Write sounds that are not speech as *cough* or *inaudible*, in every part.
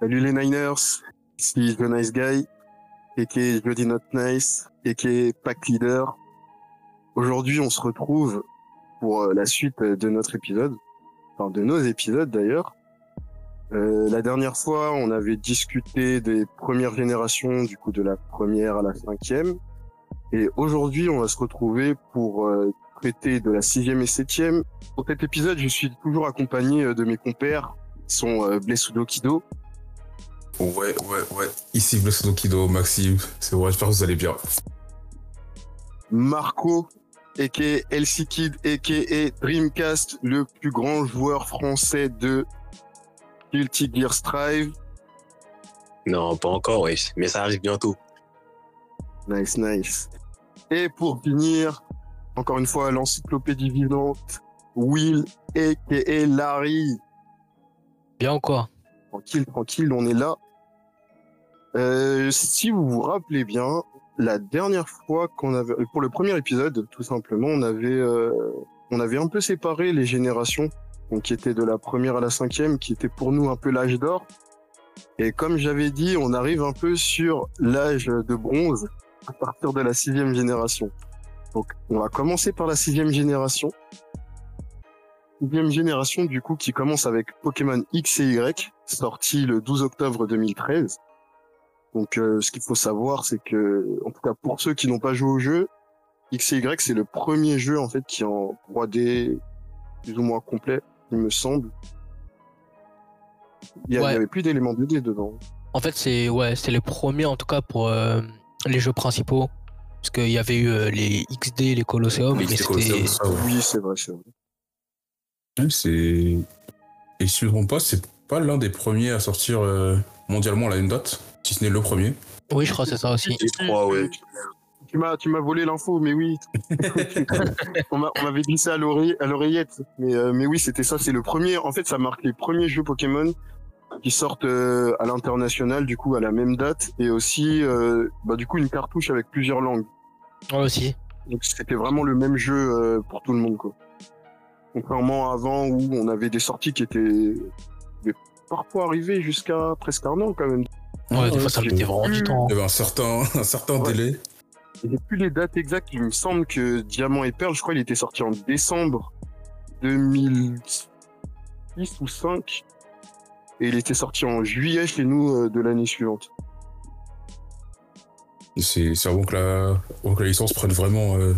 Salut les Niners, ici The Nice Guy, et Jody Not Nice, et Pack Leader. Aujourd'hui, on se retrouve pour euh, la suite de notre épisode, enfin de nos épisodes d'ailleurs. Euh, la dernière fois, on avait discuté des premières générations, du coup de la première à la cinquième. Et aujourd'hui, on va se retrouver pour euh, traiter de la sixième et septième. Pour cet épisode, je suis toujours accompagné euh, de mes compères, qui sont euh, Blessudo Kido. Ouais, ouais, ouais. Ici Blessudo Kido, Maxime. C'est vrai, j'espère que vous allez bien. Marco, a.k.a. LC Kid, a.k.a. Dreamcast, le plus grand joueur français de Guilty Gear Strive. Non, pas encore, oui, mais ça arrive bientôt. Nice, nice. Et pour finir, encore une fois, l'encyclopédie vivante, Will, a.k.a. Larry. Bien ou quoi? Tranquille, tranquille, on est là. Euh, si vous vous rappelez bien, la dernière fois qu'on avait, pour le premier épisode, tout simplement, on avait, euh, on avait un peu séparé les générations, donc qui étaient de la première à la cinquième, qui était pour nous un peu l'âge d'or. Et comme j'avais dit, on arrive un peu sur l'âge de bronze à partir de la sixième génération. Donc, on va commencer par la sixième génération. Sixième génération, du coup, qui commence avec Pokémon X et Y, sorti le 12 octobre 2013. Donc, euh, ce qu'il faut savoir, c'est que, en tout cas, pour ceux qui n'ont pas joué au jeu, X et Y, c'est le premier jeu, en fait, qui est en 3D plus ou moins complet, il me semble. Il n'y Ouais. avait plus d'éléments 2D dedans. En fait, c'est ouais, c'est le premier en tout cas pour euh, les jeux principaux. Parce qu'il y avait eu euh, les XD, les Colosseum, Mais c'était. ouais. Oui, c'est vrai, c'est vrai. Ouais, C'est. Et si je ne me trompe pas, c'est pas l'un des premiers à sortir euh, mondialement à la même date, si ce n'est le premier. Oui, je crois que c'est ça aussi. Je crois, ouais. Tu m'as, tu m'as volé l'info, mais oui. *laughs* on m'a- on m'avait glissé à l'oreille- à l'oreillette. Mais, euh, mais oui, c'était ça. C'est le premier. En fait, ça marque les premiers jeux Pokémon qui sortent euh, à l'international, du coup, à la même date. Et aussi, euh, bah, du coup, une cartouche avec plusieurs langues. Ouais, aussi. Donc, c'était vraiment le même jeu euh, pour tout le monde, quoi. Contrairement à avant où on avait des sorties qui étaient parfois arrivées jusqu'à presque un an, quand même. Ouais, des fois, ça mettait vraiment du temps. Il y avait un certain, *laughs* un certain Ouais. délai. J'ai plus les dates exactes. Il me semble que Diamant et Perle, je crois, il était sorti en décembre 2006 ou 5. Et il était sorti en juillet chez nous euh, de l'année suivante. C'est avant que la, avant que la licence prenne vraiment, euh,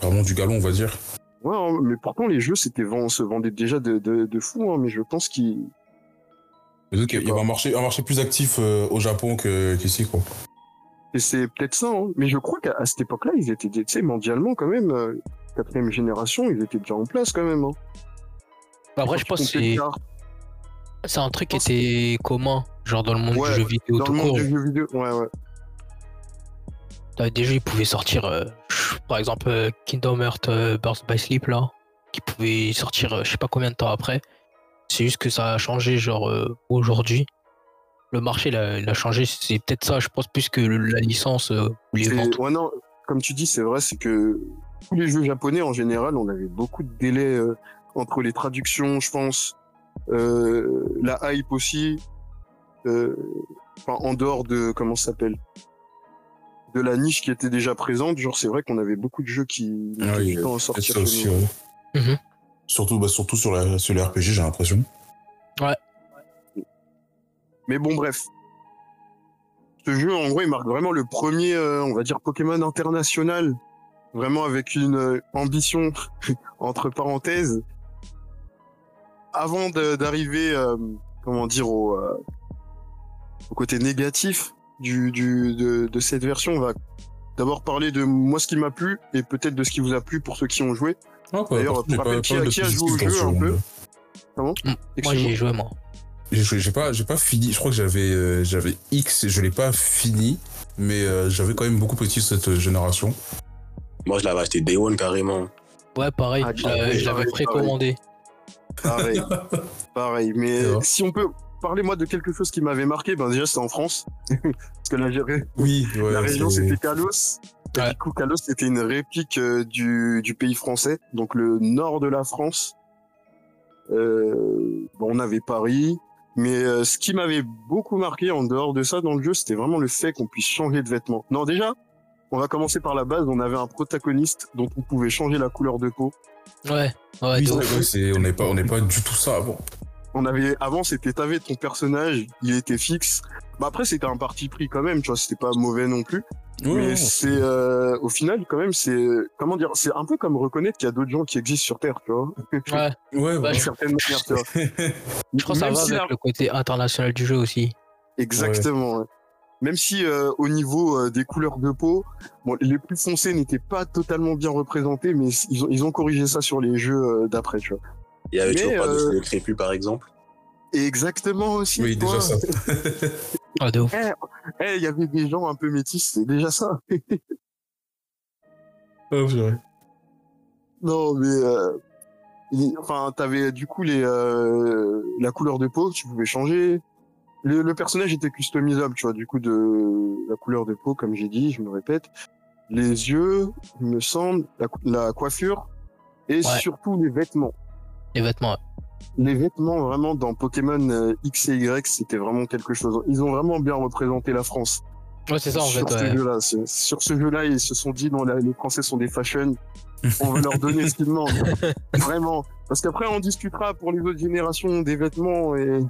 vraiment du galon, on va dire. Ouais, hein, mais pourtant, les jeux c'était vend- se vendaient déjà de, de, de fou. Hein, mais je pense qu'il. Il y avait un marché, un marché plus actif euh, au Japon que- qu'ici, quoi. Et c'est peut-être ça. Hein. Mais je crois qu'à cette époque-là, ils étaient, tu sais, mondialement quand même. euh, quatrième génération, ils étaient déjà en place quand même. Hein. Bah, Après, je pense que c'est un truc qui était commun, genre dans le monde Ouais, du jeu vidéo Dans tout le monde court. des jeux vidéo, ouais, ouais. Jeux, ils pouvaient sortir, euh, par exemple, euh, Kingdom Hearts euh, Birth by Sleep, là, qui pouvait sortir euh, je sais pas combien de temps après. C'est juste que ça a changé, genre, euh, aujourd'hui. Le marché, il a, il a changé, c'est peut-être ça, je pense, plus que le- la licence euh, ou les C'est- ventes. Ouais, non, comme tu dis, c'est vrai, c'est que tous les jeux japonais, en général, on avait beaucoup de délais euh, entre les traductions, je pense, euh, la hype aussi, euh, enfin, en dehors de, comment ça s'appelle, de la niche qui était déjà présente, genre, c'est vrai qu'on avait beaucoup de jeux qui Ah mettaient oui, sortir chez nous. ouais. Mhm. Surtout, bah, surtout sur, la, sur les RPG, j'ai l'impression. Mais bon, bref. Ce jeu, en gros, il marque vraiment le premier, euh, on va dire, Pokémon international. Vraiment avec une euh, ambition, *laughs* entre parenthèses. Avant d'arriver, euh, comment dire, au, euh, au côté négatif du, du, de, de cette version, on va d'abord parler de moi ce qui m'a plu et peut-être de ce qui vous a plu pour ceux qui ont joué. Ah, quoi, D'ailleurs, par contre, j'ai pour pas- rappel, pas qui a joué au jeu un peu moi. J'y ai joué, moi. J'ai joué- j'ai pas, j'ai pas fini. Je crois que j'avais, euh, j'avais X et je l'ai pas fini, mais euh, j'avais quand même beaucoup petit cette euh, génération. Moi, je l'avais acheté Day One carrément. Ouais, pareil, Ah, je pareil, l'avais précommandé. Pareil. *laughs* Pareil. Mais si on peut parler moi de quelque chose qui m'avait marqué, ben déjà c'est en France. *laughs* Parce que la, Oui, ouais, la région c'était Kalos. Ouais. Du coup, Kalos c'était une réplique euh, du, du pays français, donc le nord de la France. Euh, bon, on avait Paris, Mais euh, ce qui m'avait beaucoup marqué en dehors de ça dans le jeu, c'était vraiment le fait qu'on puisse changer de vêtements. Non, déjà, on va commencer par la base. On avait un protagoniste dont on pouvait changer la couleur de peau. Ouais, ouais, c'est- on n'est pas, on n'est pas du tout ça avant. On avait avant, c'était t'avais ton personnage, il était fixe. Bah après, c'était un parti pris quand même. Tu vois, c'était pas mauvais non plus. Ouais, mais c'est euh, au final quand même, c'est comment dire, c'est un peu comme reconnaître qu'il y a d'autres gens qui existent sur Terre, tu vois. *laughs* Ouais, Ouais, ouais. certaine manière, tu vois. *laughs* je crois que ça Même va si avec la- le côté international du jeu aussi. Exactement. ouais. Même si euh, au niveau euh, des couleurs de peau, bon, les plus foncés n'étaient pas totalement bien représentés, mais ils ont, ils ont corrigé ça sur les jeux euh, d'après, tu vois. Il y avait Mais, toujours pas de crépus, par exemple. Exactement aussi. Oui, toi. déjà ça. *laughs* Ah, de ouf. Eh, eh, il y avait des gens un peu métis, c'est déjà ça. Oh, non, mais euh, il- enfin, t'avais du coup les euh, la couleur de peau, tu pouvais changer. Le, le personnage était customisable, tu vois, du coup de la couleur de peau, comme j'ai dit, je me répète. Les yeux, il me semble, la, coiffure et Ouais. surtout les vêtements. Les vêtements, ouais. Les vêtements vraiment dans Pokémon euh, X et Y, c'était vraiment quelque chose. Ils ont vraiment bien représenté la France. Ouais, c'est ça en fait. sur ce Ouais. jeu-là. C'est- Sur ce jeu-là, ils se sont dit, non, là, les Français sont des fashion. *laughs* On va leur donner ce qu'ils demandent. Vraiment. Parce qu'après, on discutera pour les autres générations des vêtements et.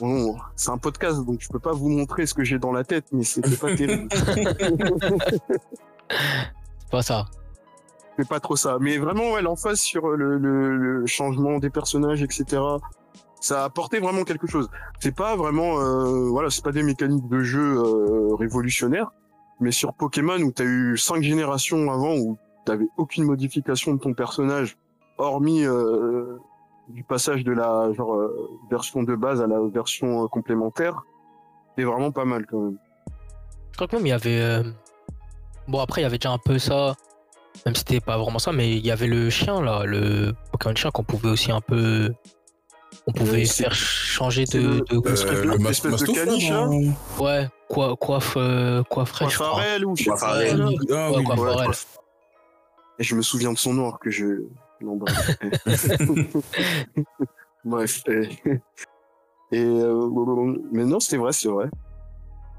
Bon, c'est un podcast, donc je peux pas vous montrer ce que j'ai dans la tête, mais c'était pas terrible. *laughs* C'est pas ça. C'est pas trop ça. Mais vraiment, ouais, l'emphase sur le, le, changement des personnages, etc. Ça a apporté vraiment quelque chose. C'est pas vraiment, euh, voilà, c'est pas des mécaniques de jeu euh, révolutionnaires, mais sur Pokémon où t'as eu cinq générations avant où t'avais aucune modification de ton personnage, hormis euh, du passage de la genre euh, version de base à la version euh, complémentaire, c'est vraiment pas mal quand même. Je crois que même il y avait. euh, Bon, après, il y avait déjà un peu ça. Même si c'était pas vraiment ça, mais il y avait le chien là, le Pokémon chien qu'on pouvait aussi un peu. On pouvait Oui, c'est- faire changer c'est de. le- de- Euh, le mas- caniche, hein. Ouais, quoi, coiffe, euh. Coiffarel ou je sais pas, Coiffarel. là. Ah Ouais, oui, Ouais, Et je me souviens de son nom alors que je. Non, bref. *laughs* *laughs* bref. Et, et, euh, mais non, c'était vrai, c'est vrai.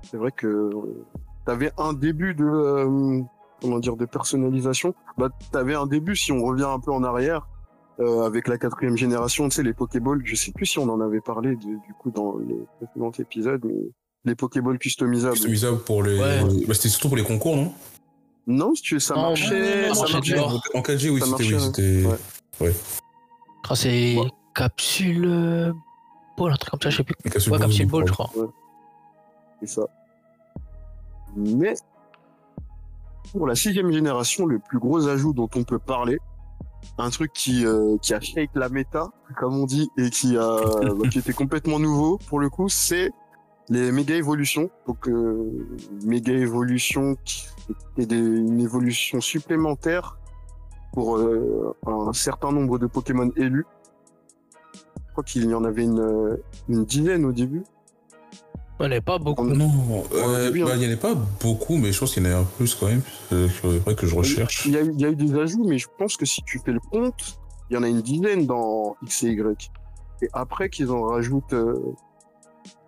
C'est vrai que t'avais un début de euh, comment dire de personnalisation. Bah, t'avais un début si on revient un peu en arrière euh, avec la quatrième génération, tu sais les Pokéballs. Je sais plus si on en avait parlé de- du coup dans les précédents épisodes, mais les Pokéballs customisables. Customisable pour les. Ouais. Bah, c'était surtout pour les concours, non? Non, si tu ça Non, marchait, non, ça marchait marchait. dehors. En 4G, oui, Ça c'était. marchait, Oui, c'était. Ouais. Crois que c'est Ouais. capsule. euh, Ball, un truc comme ça, je sais plus. les capsules Ouais, Ball, capsule je ball, je crois. crois. C'est ça. Mais pour la sixième génération, le plus gros ajout dont on peut parler, un truc qui euh, qui a shake la méta, comme on dit, et qui a *laughs* qui était complètement nouveau pour le coup, c'est les méga évolutions. Donc euh, méga évolution qui des, une évolution supplémentaire pour euh, un certain nombre de Pokémon élus. Je crois qu'il y en avait une, une dizaine au début. On n'est pas beaucoup. On- Non, euh, bah, hein. il n'y en a pas beaucoup, mais je pense qu'il y en a un plus quand même. Euh, Il faudrait que je recherche. Il y, a, eu- il y a eu des ajouts, mais je pense que si tu fais le compte, il y en a une dizaine dans X et Y. Et après qu'ils en rajoutent euh,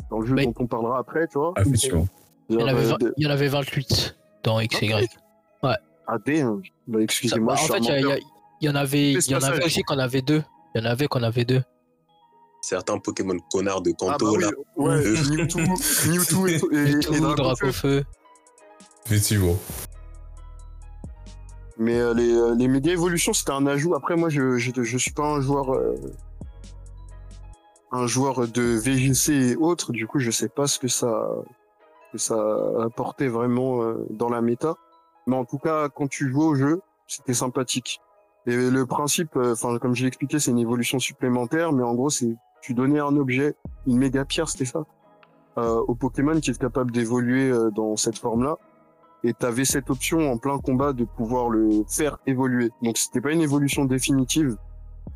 dans le jeu Mais- dont on parlera après, tu vois. Ah. Il y, en avait Euh, vingt- de- il y en avait 28 dans X et Y. Ah, damn. Bah, Ça- excusez-moi, bah, en fait, il y, il y il en avait, il y en avait aussi qu'on avait deux. Il y en avait qu'on avait deux. Certains Pokémon connards de Ah, bah Kanto, oui, là. ouais. Mewtwo, *laughs* Mewtwo et, et, Et Dracofeu. Effectivement. Mais euh, les, euh, les méga évolutions, c'était un ajout. Après, moi, je, je, je suis pas un joueur, euh, un joueur de VGC et autres. Du coup, je sais pas ce que ça, que ça apportait vraiment dans la méta. Mais en tout cas, quand tu joues au jeu, c'était sympathique. Et le principe, enfin, comme je l'ai expliqué, c'est une évolution supplémentaire. Mais en gros, c'est tu donnais un objet, une méga pierre, c'était ça, euh, au Pokémon qui est capable d'évoluer euh, dans cette forme-là et tu avais cette option en plein combat de pouvoir le faire évoluer. Donc c'était pas une évolution définitive,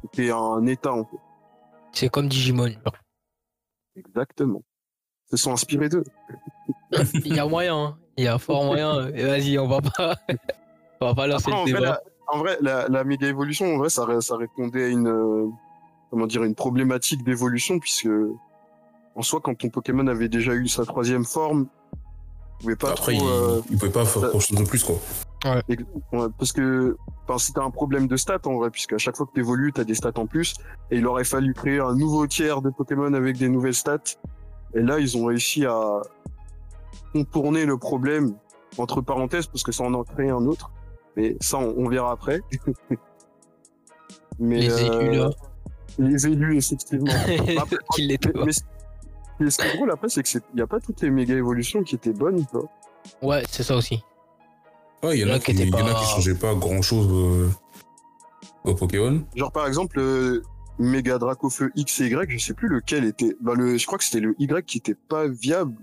c'était un état en fait. C'est comme Digimon. Exactement. Ils se sont inspirés d'eux. Il y a moyen. hein. Il y a fort moyen. Et Vas-y, on va pas. on va pas lancer Après, le débat. la, en vrai, la, la méga évolution, en vrai, ça, ça répondait à une, euh, comment dire, une problématique d'évolution puisque en soi, quand ton Pokémon avait déjà eu sa troisième forme, tu pouvais pas Après, trop. il, euh, il pouvait pas faire ça- grand chose de plus, quoi. ouais, parce que enfin, c'était un problème de stats en vrai, puisque à chaque fois que tu évolues, tu as des stats en plus, et il aurait fallu créer un nouveau tiers de Pokémon avec des nouvelles stats. Et là, ils ont réussi à contourner le problème, entre parenthèses, parce que ça en a créé un autre. Mais ça, on, on verra après. *laughs* Mais, Les là. Les élus, effectivement. *laughs* *laughs* Après, Qu'il l'était mais, pas. mais ce mais ce qui est drôle après, c'est qu'il n'y a pas toutes les méga évolutions qui étaient bonnes, quoi. Ouais, c'est ça aussi. Ouais, il y en a qui, a pas- changeaient pas grand chose au Pokémon. Genre par exemple, euh, méga Dracofeu X et Y, je sais plus lequel était. Bah le, je crois que c'était le Y qui était pas viable.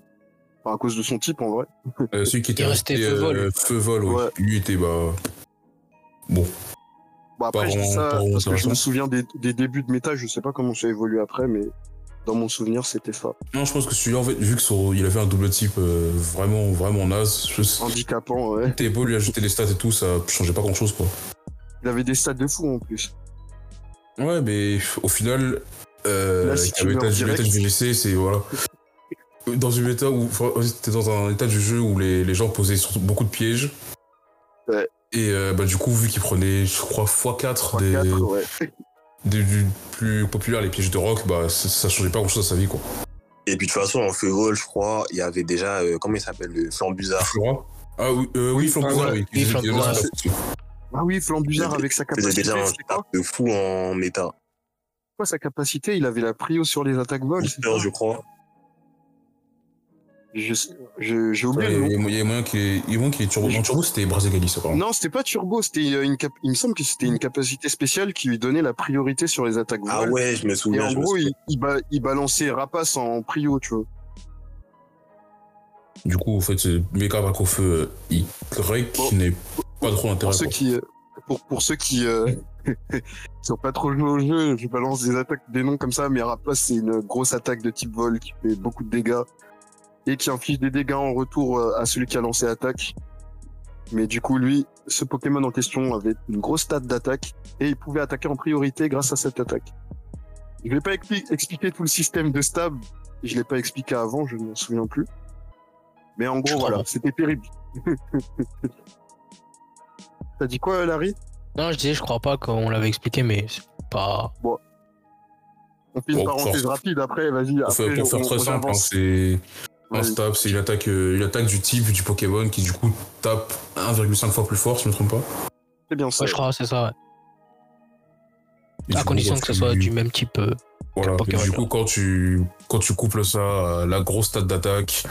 Enfin, à cause de son type en vrai. Euh, celui qui était Il restait resté, feu vol. euh, feu vol. Ouais. Lui était bah. Bon, Bon après je ça parce que je me souviens des, des débuts de méta, je sais pas comment ça a évolué après, mais dans mon souvenir c'était ça. non, je pense que celui-là, en fait, vu que son- il avait un double type euh, vraiment, vraiment naze, je Handicapant, ouais. T'es beau lui ajouter les stats et tout, ça changeait pas grand chose, quoi. Il avait des stats de fou en plus. Ouais, mais au final, euh, Là, si du- VGC, c'est voilà. Dans une méta où t'es dans un état du jeu où les, les gens posaient surtout beaucoup de pièges. Ouais. Et euh, bah, du coup, vu qu'ils prenaient, je crois, x4 des, 3-4, ouais. des- du plus populaire, les pièges de rock, bah ça, changeait pas grand chose à sa vie, quoi. Et puis de toute façon, en feu vol, je crois, il y avait déjà, euh, comment il s'appelle, le Flambuzard. Flora Ah oui, euh, oui, Oui, Flambuzard, ah oui. oui, Flambuzard. ça. Ah oui, Flambuzard avec sa capacité. déjà un tap de fou en méta. quoi sa capacité Il avait la prio sur les attaques vol. je crois. Je sais- je- J'ai oublié Ouais, le nom. Il y a- il y a moyen qu'il ait, il y a moyen qu'il ait turbo. Non, turbo, c'était Brazegalis, apparemment. Non, c'était pas Turbo, c'était euh, une cap... il me semble que c'était une capacité spéciale qui lui donnait la priorité sur les attaques Ah ouais, je me Et souviens. en je me gros, souviens. il, il, ba- il balançait Rapace en prio, tu vois. Du coup, en fait, c'est méga braque au feu euh, Y Bon. qui n'est pas trop d'intérêt. Pour ceux qui, euh, pour, pour ceux qui, euh, qui *laughs* sont pas trop joués au jeu, je balance des attaques, des noms comme ça, mais Rapace, c'est une grosse attaque de type vol qui fait beaucoup de dégâts et qui inflige des dégâts en retour euh, à celui qui a lancé l'attaque. Mais du coup, lui, ce Pokémon en question avait une grosse stat d'attaque et il pouvait attaquer en priorité grâce à cette attaque. Je vais pas expli- expliquer tout le système de stab, je l'ai pas expliqué avant, je ne m'en souviens plus. Mais en gros, voilà, c'était terrible. *laughs* T'as dit quoi, Larry? Non, je disais, je crois pas qu'on l'avait expliqué, mais c'est pas. On fait une Bon, parenthèse pour- rapide après, vas-y. Pour Après, pour faire on- très on simple, c'est un Vas-y. stab, c'est une attaque, euh, une attaque du type du Pokémon qui du coup tape 1,5 fois plus fort, si je me trompe pas. C'est bien ça. Ouais, je crois, c'est ça, ouais. Et À coup, condition que ce soit du même type. euh, Voilà. Pokémon, Et du coup, quand tu quand tu couples ça à la grosse stat d'attaque,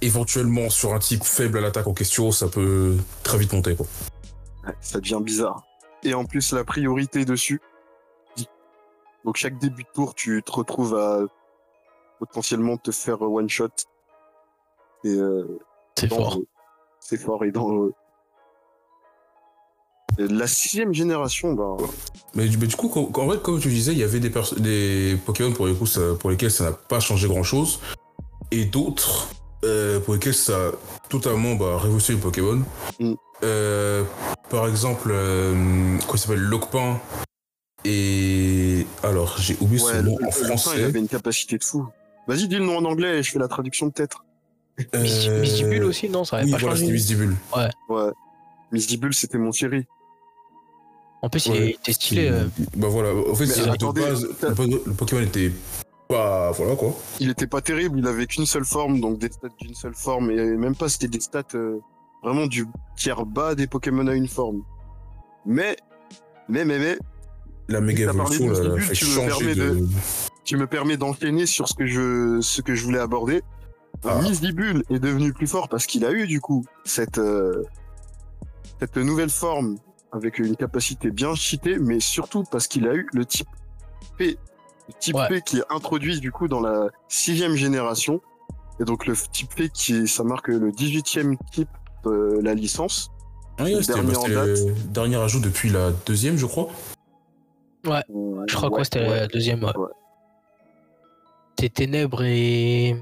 éventuellement sur un type faible à l'attaque en question, ça peut très vite monter. Quoi. Ouais, ça devient bizarre. Et en plus, la priorité dessus. Donc, chaque début de tour, tu te retrouves à potentiellement te faire one shot. Et euh, C'est fort. dangereux. C'est fort et dangereux. La sixième génération, ben, Mais, du- mais du coup, en fait, comme tu disais, il y avait des, des Pokémon pour, les coups, ça- pour lesquels ça n'a pas changé grand chose, et d'autres euh, pour lesquels ça a totalement bah, révolutionné le Pokémon. Mm. Euh, par exemple, euh, quoi s'appelle Lockpin et. Alors, j'ai oublié ouais, son le, nom le- en le fin, il français. avait une capacité de fou. Vas-y, dis le nom en anglais et je fais la traduction peut-être. Euh, Mistibule aussi, non Ça avait Oui, pas voilà, changé. c'était Mistibule. Ouais. Miss Dibule, c'était mon chéri. En plus, Ouais, il était stylé. euh, Bah voilà, en fait, c'est- attendez, base, le, Po- le Pokémon était pas. Voilà quoi. il était pas terrible, il avait qu'une seule forme, donc des stats d'une seule forme, et même pas c'était des stats euh, vraiment du tiers bas des Pokémon à une forme. Mais, mais, mais, mais, La méga évolution, là, Mistibule, fait tu me permets de. de- tu me permets d'enchaîner sur ce que je, ce que je voulais aborder. Ah. Miss Dibule est devenu plus fort parce qu'il a eu du coup cette, euh, cette nouvelle forme avec une capacité bien cheatée, mais surtout parce qu'il a eu le type P, le type Ouais. P qui est introduit du coup dans la sixième génération. Et donc le type P qui, ça marque le 18e type de la licence. Ah, ouais, c'était dernier en c'était le dernier ajout depuis la deuxième, je crois. Je crois Ouais, que c'était ouais. la deuxième. Ouais. C'était Ténèbres et.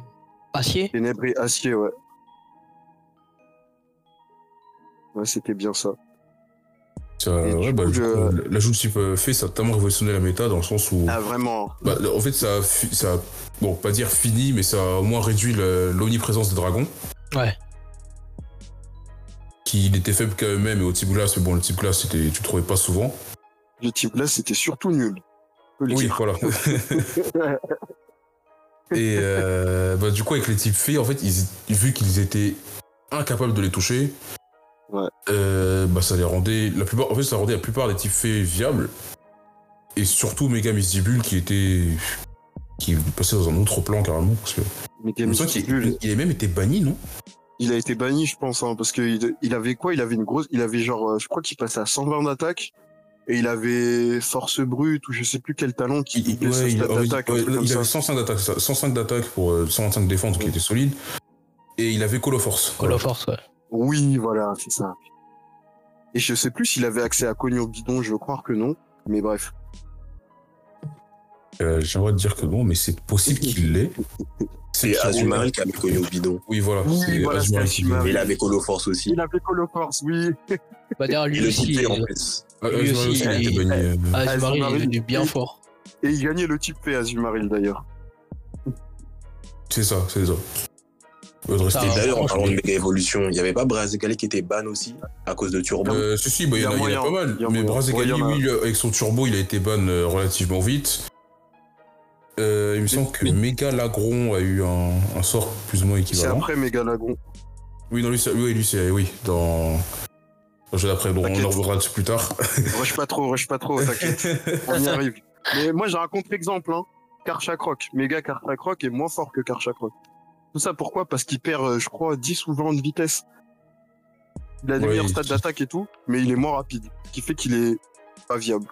Acier Ténèbres et acier, ouais. Ouais, c'était bien ça. Ça, ouais, bah, je- l'ajout de type fait, ça a tellement révolutionné la méta dans le sens où. Ah, vraiment. Bah, en fait, ça a, fi- ça a- bon, pas dire fini, mais ça a au moins réduit l'omniprésence des dragons. Ouais. Qui n'étaient faibles qu'à eux-mêmes et au type glace, mais bon, le type glace, c'était, tu le trouvais pas souvent. Le type là, c'était surtout nul. Oui, voilà. *laughs* *laughs* et *laughs* euh, bah, du coup, avec les types fées, en fait, ils, vu qu'ils étaient incapables de les toucher, Ouais. euh, bah, ça les rendait. La plupart, en fait, ça rendait la plupart des types fées viables. Et surtout Mega Mistibule qui était. qui passait dans un autre plan carrément. Parce que. Il a même été banni, non? Il a été banni, je pense, hein, parce qu'il il avait quoi? Il avait une grosse. Il avait genre. euh, Je crois qu'il passait à 120 d'attaque. Et il avait force brute ou je sais plus quel talent qui il, ouais, d'attaque. ouais, avait 105 d'attaque, ça, 105 d'attaque pour euh, 125 de défense qui était solide. Et il avait Call of Force. Call of Force, ouais. Oui, voilà, c'est ça. Et je sais plus s'il avait accès à Cogno Bidon, je veux croire que non. Mais bref. Euh, J'aimerais te dire que non, mais c'est possible qu'il l'ait. *laughs* C'est. Azumarill qui avait au bidon. Oui, voilà. Oui, voilà, Azumarill il avait Colo Force aussi. Il avait Call of Force, oui. *laughs* Bah, d'ailleurs, lui le aussi, type en euh, plus. Ah, aussi, il a été il- banni. Azumarill, il est devenu bien oui. fort. Et il gagnait le type P Azumaril d'ailleurs. C'est ça, c'est ça. Il d'ailleurs, en parlant de méga évolution, il y avait pas Brazekali qui était ban aussi à cause de Turbo. Euh, si, si, bah, il y, en a, il y a moyen, pas mal. il y a Mais. Brazekali, Ouais, il a. oui, avec son turbo, il a été ban euh, relativement vite. Euh, il me semble que Mega Lagron a eu un, un sort plus ou moins C'est équivalent. après Megalagon. Oui, non, lui, c'est- oui, lui, c'est. Oui, dans. Jeu d'après, bon, on en reviendra dessus plus tard. *laughs* rush pas trop, rush pas trop, t'inquiète. *laughs* On y arrive. Mais moi j'ai un contre-exemple, hein. Karchakroc. Méga Karchakroc est moins fort que Karchakroc. Tout ça pourquoi? Parce qu'il perd, euh, je crois, 10 ou 20 de vitesse. Il a des Ouais, meilleurs il- stats d'attaque et tout, mais il est moins rapide. Ce qui fait qu'il est pas viable.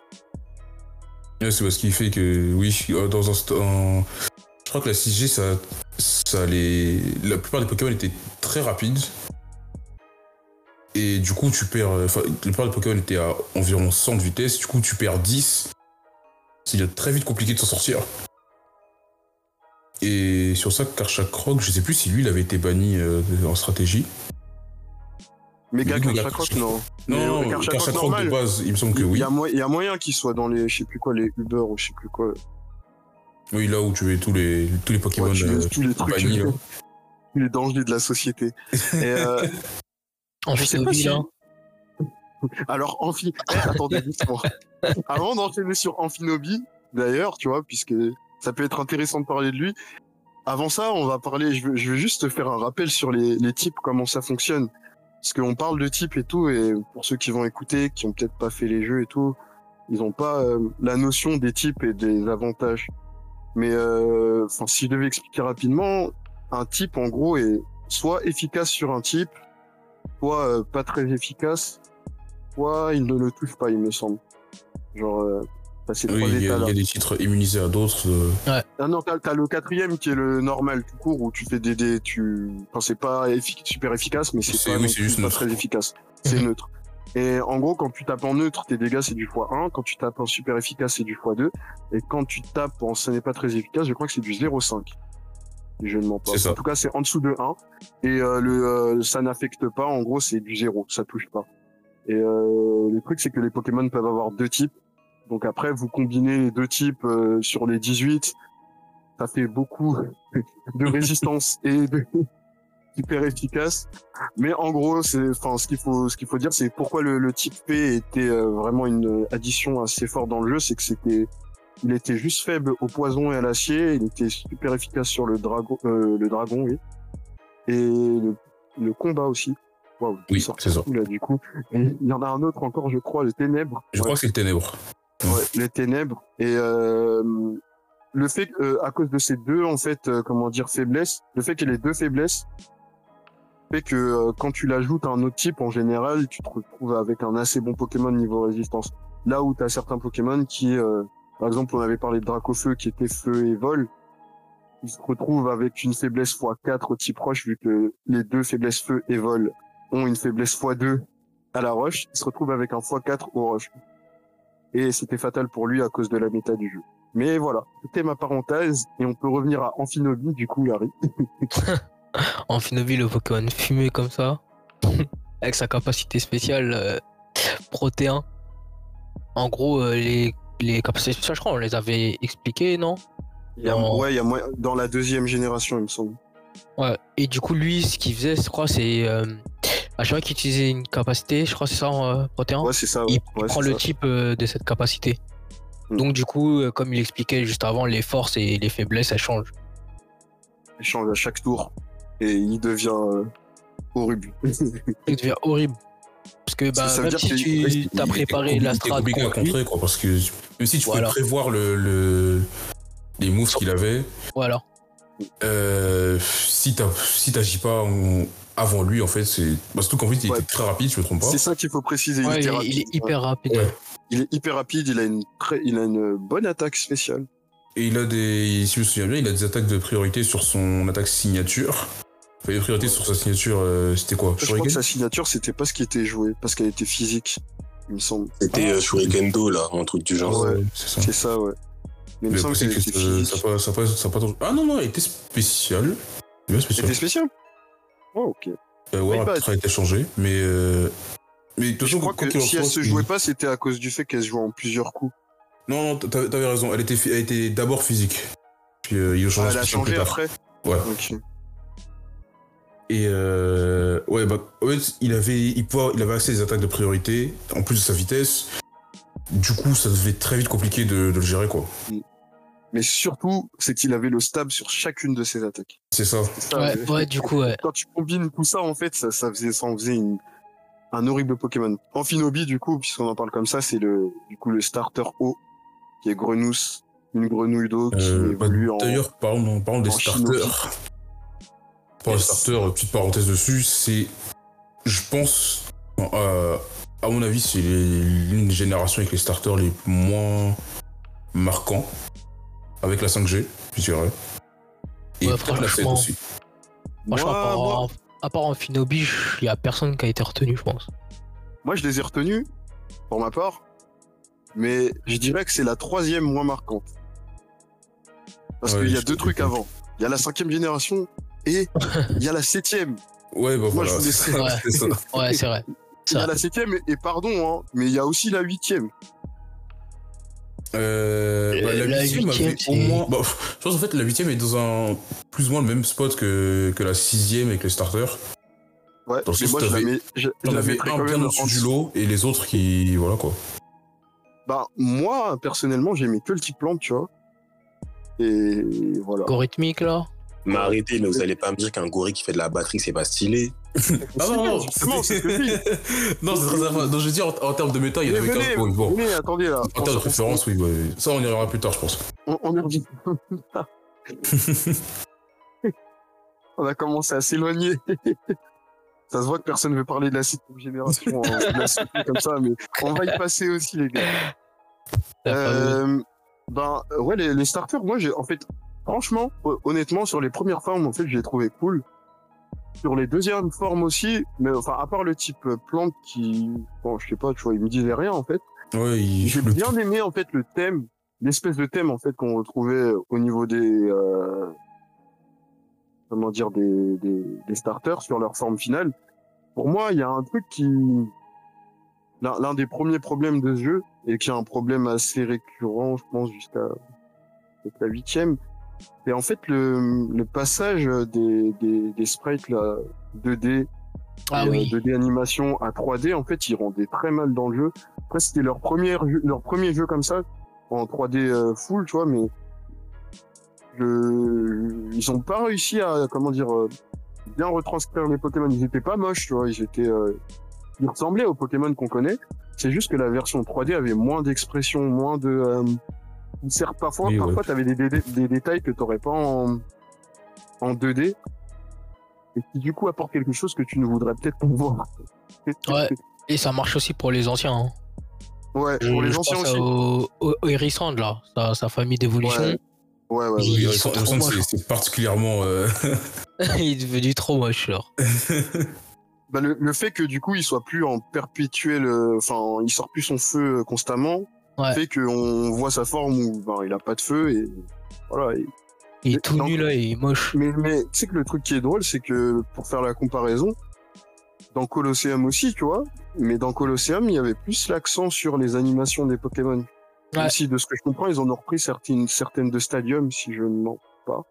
Ouais, c'est parce qu'il fait que, oui, euh, dans un, un- Je crois que la 6G, ça, ça les... La plupart des Pokémon étaient très rapides. Et du coup, tu perds... euh, Enfin, la plupart des Pokémon étaient à environ 100 de vitesse. Du coup, tu perds 10. C'est très vite compliqué de s'en sortir. Et sur ça, Karchakroc, je sais plus si lui, il avait été banni euh, en stratégie. Méga Karchakroc, non. Non, euh, non, normal. de base, il me semble que oui. y, a mo- il y a moyen qu'il soit dans les, je sais plus quoi, les Uber ou je sais plus quoi. Oui, là où tu mets tous les, tous les Pokémon Ouais, tu euh, tous les trucs, bannis, tous *laughs* les dangers de la société. Et, euh, *laughs* En. *laughs* Alors, Amphi... Eh, attendez. *laughs* Avant d'enchaîner sur Amphinobi, d'ailleurs, tu vois, puisque ça peut être intéressant de parler de lui. Avant ça, on va parler, je veux, je veux juste faire un rappel sur les, les types, comment ça fonctionne. Parce qu'on parle de types et tout, et pour ceux qui vont écouter, qui ont peut-être pas fait les jeux et tout, ils ont pas euh, la notion des types et des avantages. Mais euh, enfin, si je devais expliquer rapidement, un type, en gros, est soit efficace sur un type, soit euh, pas très efficace, soit il ne le touche pas, il me semble. Genre, euh, t'as ces Oui, trois il y, a, il y a des titres immunisés à d'autres. euh, Ah non, t'as, t'as le quatrième qui est le normal tout court où tu fais des dés, tu, enfin c'est pas effi- super efficace, mais c'est C'est- pas, oui, non c'est plus juste pas neutre. très efficace. C'est *laughs* neutre. Et en gros, quand tu tapes en neutre, tes dégâts c'est du x1. Quand tu tapes en super efficace, c'est du x2. Et quand tu tapes en ce n'est pas très efficace, je crois que c'est du 0,5. Je ne mens pas. En tout cas, c'est en dessous de 1. Et euh, le, euh, ça n'affecte pas. En gros, c'est du 0. Ça touche pas. Et euh, le truc, c'est que les Pokémon peuvent avoir deux types. Donc après, vous combinez les deux types euh, sur les 18 ça fait beaucoup *laughs* de résistance et de *laughs* hyper efficace. Mais en gros, c'est, enfin, ce qu'il faut, ce qu'il faut dire, c'est pourquoi le, le type P était euh, vraiment une addition assez forte dans le jeu, c'est que c'était, il était juste faible au poison et à l'acier, il était super efficace sur le dragon, euh, le dragon, oui, et le, le combat aussi. Waouh, Oui, c'est ça. là, du coup. Et il y en a un autre encore, je crois, le ténèbres. Je Ouais. crois que c'est le ténèbre. Ouais, les ténèbres. Et euh, le fait euh, à cause de ces deux, en fait, euh, comment dire, faiblesses, le fait qu'il y ait les deux faiblesses, fait que euh, quand tu l'ajoutes à un autre type, en général, tu te retrouves avec un assez bon Pokémon niveau résistance. Là où tu as certains Pokémon qui, euh, par exemple, on avait parlé de Dracofeu qui était feu et vol, ils se retrouvent avec une faiblesse x4 au type roche, vu que les deux faiblesses feu et vol ont une faiblesse x2 à la roche, ils se retrouvent avec un x4 au roche et c'était fatal pour lui à cause de la méta du jeu. Mais voilà, c'était ma parenthèse et on peut revenir à Amphinobi du coup Larry. *laughs* En Finobi, le Pokémon fumé comme ça, *laughs* avec sa capacité spéciale euh, protéin. En gros, euh, les, les capacités spéciales, je crois, on les avait expliquées, non? Il y a. Ouais, il y a moyen- dans la deuxième génération, il me semble. Ouais. Et du coup, lui, ce qu'il faisait, je crois, c'est. Euh, à chaque fois qu'il utilisait une capacité, je crois, c'est ça, euh, Protéan? Ouais, c'est ça. Ouais, il Ouais, prend le ça. type euh, de cette capacité. Mm. Donc, du coup, euh, comme il expliquait juste avant, les forces et les faiblesses, elles changent. Il change à chaque tour et il devient euh, horrible. *laughs* Il devient horrible. Parce que bah, Ça veut même dire si tu t'as préparé la strat compliqué à contre lui, contrer, quoi, parce que même si tu Voilà. peux prévoir le, le- les moves qu'il avait, voilà. euh, si t'as- si t'agis pas avant lui, en fait, c'est. Bah, surtout qu'en fait, il Ouais. était très rapide, je me trompe pas. c'est ça qu'il faut préciser. Il, Ouais, était il, rapide. il est hyper rapide. Ouais. Il est hyper rapide. Il a une très, il a une bonne attaque spéciale. Et il a des. Si je me souviens bien, il a des attaques de priorité sur son attaque signature. Les priorités sur sa signature, euh, c'était quoi Je crois que sa signature, c'était pas ce qui était joué, parce qu'elle était physique, il me semble. C'était euh, Shurikendo, là, un truc du genre. Ouais. c'est ça. C'est ça, ouais. Mais il me semble qu'elle que était ça- pas- ça pas- ça a pas trop- Ah non, non, elle était spéciale. Elle était spéciale. Oh, ok. Euh, ouais, bah, a été changée, mais. Euh... Mais de toute Je façon, crois quoi que si elle se jouait pas, c'était à cause du fait qu'elle se jouait en plusieurs coups. Non, non, t'avais raison. Elle était, elle était d'abord physique. Puis euh, ils ont Ah, changé elle a changé après Ouais. Ok. Et euh, ouais, bah, en fait, il avait, il, pouvait- il avait accès à des attaques de priorité, en plus de sa vitesse. Du coup, ça devait être très vite compliqué de, de le gérer, quoi. Mais surtout, c'est qu'il avait le stab sur chacune de ses attaques. C'est ça. Ouais, ouais, du coup, ouais. Quand tu combines tout ça, en fait, ça, ça faisait, ça en faisait une, un horrible Pokémon. Amphinobi, du coup, puisqu'on en parle comme ça, c'est le, du coup, le starter haut, qui est Grenousse, une grenouille d'eau qui Euh, bah, évolue en. D'ailleurs, parlons, parlons des en starters. Les Yes. starters, petite parenthèse dessus, c'est. Je pense. euh, à mon avis, c'est l'une des générations avec les starters les moins marquants. Avec la 5G, je dirais. Et Ouais, peut-être la 7 franchement. aussi. Franchement, à Moi, part, moi, en- à part en Finobi, il y a personne qui a été retenu, je pense. moi, je les ai retenus, pour ma part, mais je dirais que c'est la troisième moins marquante. Parce Ouais, qu'il y a deux trucs avant. Il y a la cinquième génération et il y a la septième. Ouais, bah Moi, voilà. je c'est laisse- Ouais. c'est ça. Ouais, c'est vrai. Il y a la septième et, et pardon, hein, mais il y a aussi la huitième. Euh, bah, la La huitième huitième, avait au moins. Bah, je pense en fait la huitième est dans un plus ou moins le même spot que, que la sixième avec les starters. Ouais, Dans le mais sens moi, que je la, t'avais- mets, je, je T'en la avais un bien au-dessus en du lot et les autres qui. Voilà quoi. Bah, moi, personnellement, j'aimais que le type plante, tu vois. Et voilà. Algorithmique, là? Mais arrêtez, mais vous allez pas me dire qu'un gorille qui fait de la batterie, c'est pas stylé. *laughs* Ah bien, justement, c'est *laughs* non, c'est très. Non, je veux dire, en, en termes de méta, il y en avait 15 points. Bon, venez, attendez là. en termes de préférence, oui, ouais. ça on y reviendra plus tard, je pense. On, on y revient. *laughs* on a commencé à s'éloigner. Ça se voit que personne ne veut parler de la septième génération, hein, de la septième comme ça, mais on va y passer aussi, les gars. Euh, ben ouais, les, les starters, moi j'ai en fait, franchement, ho- honnêtement, sur les premières formes, en fait, j'ai trouvé cool. Sur les deuxièmes formes aussi, mais enfin à part le type plante qui, bon, je sais pas, tu vois, il me disait rien en fait. Ouais, il. J'ai bien aimé en fait le thème, l'espèce de thème en fait qu'on retrouvait au niveau des, euh, comment dire, des, des, des starters sur leur forme finale. Pour moi, il y a un truc qui, l'un des premiers problèmes de ce jeu et qui est un problème assez récurrent, je pense, jusqu'à la huitième, c'est en fait le, le passage des, des, des sprites là, 2D Ah et, euh, oui. 2D animation à 3D, en fait, ils rendaient très mal dans le jeu. Après, c'était leur premier, jeu- leur premier jeu comme ça, en 3D euh, full, tu vois, mais ils ont pas réussi à, comment dire, euh, bien retranscrire les Pokémon. Ils étaient pas moches, tu vois, ils étaient, euh, ils ressemblaient aux Pokémon qu'on connaît. C'est juste que la version 3D avait moins d'expression, moins de, euh, certes, parfois, Oui, ouais. parfois, t'avais des, des, des détails que t'aurais pas en, en 2D. Et qui du coup apportent quelque chose que tu ne voudrais peut-être pas voir. Ouais. Et ça marche aussi pour les anciens. hein. Ouais, Je, pour les je anciens pense aussi. au, au, au Hérissand, là, sa, sa famille d'évolution. Ouais. Ouais, ouais, ouais. Il- Oui, ils ils sont sont- trop c'est- particulièrement. euh, *laughs* *laughs* il est devenu trop moche, genre. Bah, le, le fait que du coup il soit plus en perpétuel, euh, enfin il sort plus son feu constamment, Ouais. fait qu'on voit sa forme où ben, il a pas de feu et voilà. et- Il est tout nu, là, il est moche. Mais, mais tu sais que le truc qui est drôle, c'est que pour faire la comparaison, dans Colosseum aussi, tu vois, mais dans Colosseum, il y avait plus l'accent sur les animations des Pokémon. Ouais. Aussi, de ce que je comprends, ils en ont repris certaines, certaines de Stadium, si je ne mens pas.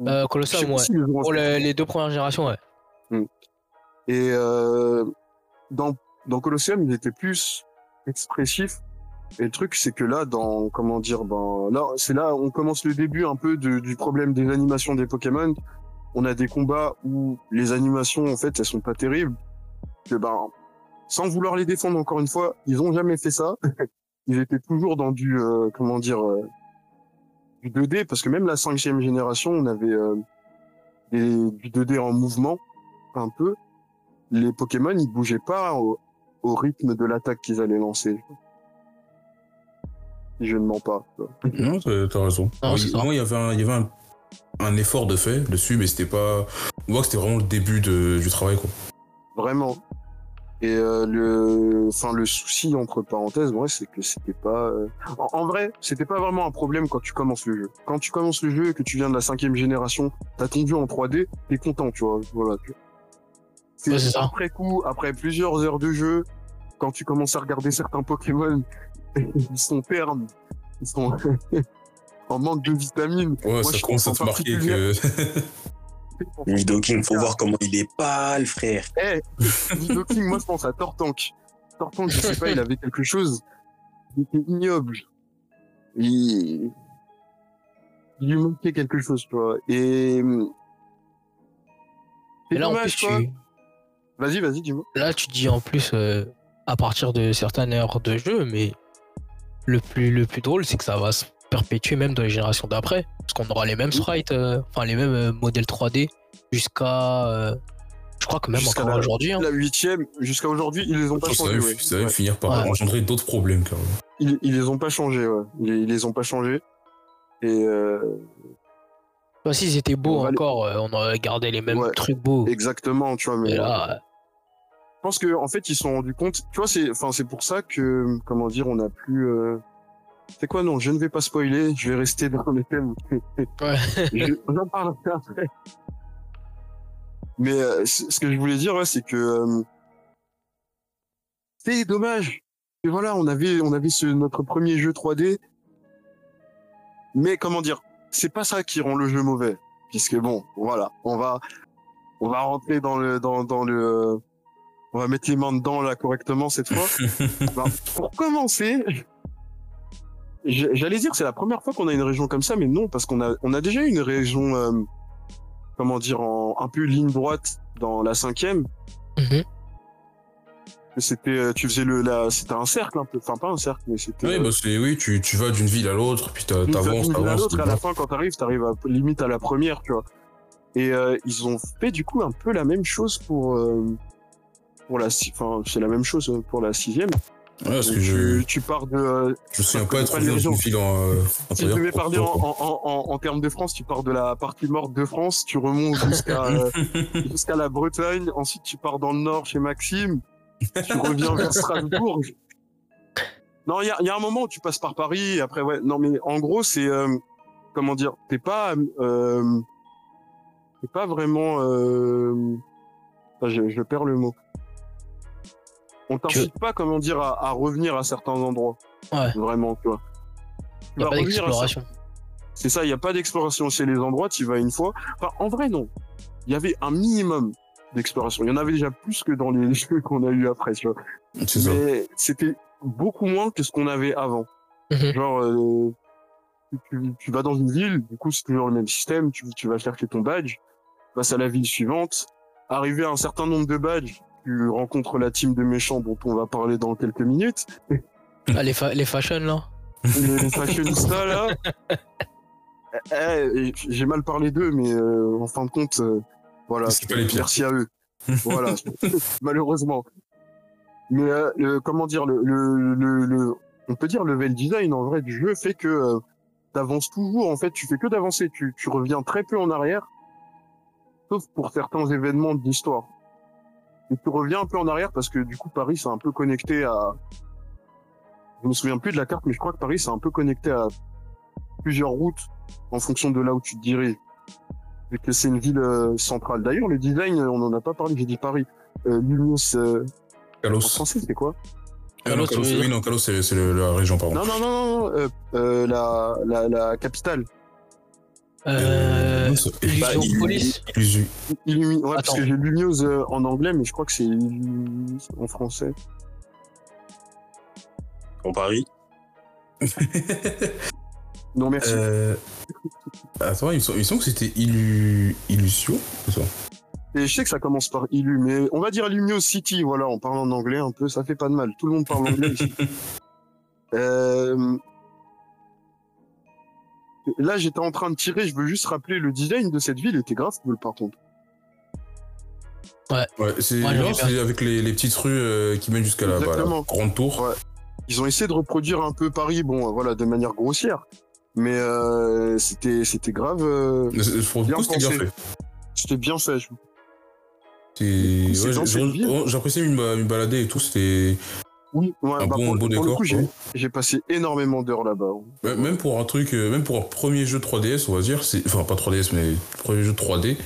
Euh, Colosseum, ouais. les ont Pour le- les deux premières générations, ouais. Et euh, dans, dans Colosseum, ils étaient plus expressifs. Et le truc, c'est que là, dans comment dire, ben là, c'est là, on commence le début un peu de- du problème des animations des Pokémon. On a des combats où les animations, en fait, elles sont pas terribles. Que ben, sans vouloir les défendre encore une fois, ils ont jamais fait ça. *laughs* ils étaient toujours dans du, euh, comment dire, euh, du 2D, parce que même la cinquième génération, on avait euh, du 2D en mouvement, un peu les Pokémon, ils bougeaient pas au, au rythme de l'attaque qu'ils allaient lancer. Si je ne mens pas. tu vois. Non, t'as raison. C'est il ça. moi, il y avait un, il y avait un, un effort de fait dessus, mais c'était pas. On voit que c'était vraiment le début de, du travail, quoi. Vraiment. Et euh, le, enfin le souci entre parenthèses, ouais, c'est que c'était pas. euh, En, en vrai, c'était pas vraiment un problème quand tu commences le jeu. Quand tu commences le jeu et que tu viens de la cinquième génération, t'as ton jeu en 3D, t'es content, tu vois. Voilà. C'est Ouais, après coup, après plusieurs heures de jeu, quand tu commences à regarder certains Pokémon, ils sont ternes, ils sont *laughs* en manque de vitamines. Ouais, Moi, ça je commence à te marquer que. Nidoking, faut *laughs* voir comment il est pâle, frère. Eh, Nidoking, moi je pense à Tortank. Tortank, je sais pas, il avait quelque chose. Il était ignoble. Il, il lui manquait quelque chose, tu vois. Et. C'est Et là, en dommage, plus, quoi. tu, Vas-y, vas-y, dis-moi. là, tu dis en plus euh, à partir de certaines heures de jeu, mais le plus, le plus drôle, c'est que ça va se perpétuer même dans les générations d'après. Parce qu'on aura les mêmes sprites, euh, enfin les mêmes euh, modèles 3D jusqu'à. euh, je crois que même Jusqu'à encore la- aujourd'hui. hein. La huitième, jusqu'à aujourd'hui, ils les ont pas ça changé. va, ouais. ça va Ouais. finir par Ouais. engendrer d'autres problèmes, carrément. Ils, ils les ont pas changé, ouais. Ils, ils les ont pas changé. Et euh, Bah, S'ils étaient beaux On va les- encore, on aurait gardé les mêmes Ouais. trucs beaux. exactement, tu vois. Mais Et là, je pense que en fait ils se sont rendus compte tu vois c'est enfin c'est pour ça que comment dire on a plus euh... c'est quoi non je ne vais pas spoiler je vais rester dans les thèmes Ouais. *laughs* Je- j'en parlerai après. Mais euh, ce que je voulais dire ouais, c'est que euh, c'est dommage et voilà on avait on avait ce notre premier jeu 3D mais comment dire c'est pas ça qui rend le jeu mauvais. Puisque bon voilà on va on va rentrer dans le dans dans le euh, on va mettre les mains dedans là correctement cette fois. *laughs* Ben, pour commencer, j'allais dire c'est la première fois qu'on a une région comme ça, mais non parce qu'on a on a déjà une région euh, comment dire en un peu ligne droite dans la cinquième. mhm. C'était euh, tu faisais le la c'était un cercle un peu, enfin pas un cercle mais c'était. Oui, euh, bah c'est oui, tu, tu vas d'une ville à l'autre, puis d'une t'avances, ville à t'avances. l'autre, à la fin quand t'arrives, t'arrives à, limite à la première, tu vois. Et euh, ils ont fait du coup un peu la même chose pour euh, pour la enfin c'est la même chose pour la sixième. Ouais, parce que tu, je, tu pars de euh, je me souviens pas être une ville en. euh, Si intérieure devais parler en, en, en, en termes de France, tu pars de la partie morte de France, tu remontes jusqu'à *laughs* euh, jusqu'à la Bretagne, ensuite tu pars dans le nord chez Maxime, tu reviens vers Strasbourg. *laughs* Non, il y y a un moment où tu passes par Paris, et après ouais, non mais en gros c'est euh, comment dire, t'es pas euh, t'es pas vraiment euh, enfin, je, je perds le mot. On t'incite pas comment dire à, à revenir à certains endroits. Ouais. Vraiment, tu vois. Il n'y a vas pas revenir à d'exploration. c'est ça, il n'y a pas d'exploration chez les endroits, tu y vas une fois. Enfin, en vrai, non. Il y avait un minimum d'exploration. Il y en avait déjà plus que dans les *laughs* jeux qu'on a eu après, tu vois. Mais c'était beaucoup moins que ce qu'on avait avant. Mhm. Genre, euh, tu, vas dans une ville, du coup, c'est toujours le même système. Tu, tu vas chercher ton badge, passes à la ville suivante. Arrivé à un certain nombre de badges, tu rencontres la team de méchants dont on va parler dans quelques minutes. Ah, les, fa- les fashion là. les, les fashionistas là. *laughs* Eh, eh, j'ai mal parlé d'eux, mais euh, en fin de compte, euh, voilà. Pas les. Merci à eux. voilà, *laughs* malheureusement. Mais euh, le- comment dire, le, le, le, le- on peut dire le level design en vrai du jeu fait que euh, t'avances toujours. En fait, tu fais que d'avancer. Tu, tu reviens très peu en arrière, sauf pour certains événements de l'histoire. Et tu reviens un peu en arrière parce que du coup Paris c'est un peu connecté à. Je me souviens plus de la carte, mais je crois que Paris c'est un peu connecté à plusieurs routes en fonction de là où tu te diriges. Vu que c'est une ville euh, centrale. D'ailleurs, le design, on en a pas parlé, j'ai dit Paris. Euh, Lumios, euh, En Kalos. français, c'est quoi? Kalos, veux oui, non, Kalos, c'est la région, pardon. Non, non, non, non, non, euh, euh, la, la, la capitale. Euh. non, Bah, Police. Illusion. Illumi... Ouais, parce que j'ai lu news euh, en anglais, mais je crois que c'est Illumi- en français. En Paris. *laughs* Non, merci. Euh... Attends, il me semble, que c'était Illu... Illusion Et je sais que ça commence par Illu, mais on va dire Illumio City, voilà, en parlant en anglais un peu, ça fait pas de mal. Tout le monde parle anglais ici. *laughs* Euh, Là, j'étais en train de tirer, je veux juste rappeler le design de cette ville était grave cool par contre. Ouais, c'est Ouais, c'est avec les, les petites rues euh, qui mènent jusqu'à la, bah, grande tour. Ouais. Ils ont essayé de reproduire un peu Paris, bon, voilà, de manière grossière. Mais euh, c'était c'était grave, euh, Bien c'était bien fait. c'était bien fait. je- ouais, j'ai- J'appréciais me balader et tout, c'était. Oui, ouais, Un bah, bon- pour, bon pour le décor, j'ai passé énormément d'heures là-bas. Même même pour un truc, euh, même pour un premier jeu 3DS, on va dire, c'est- enfin pas 3DS, mais premier jeu 3D,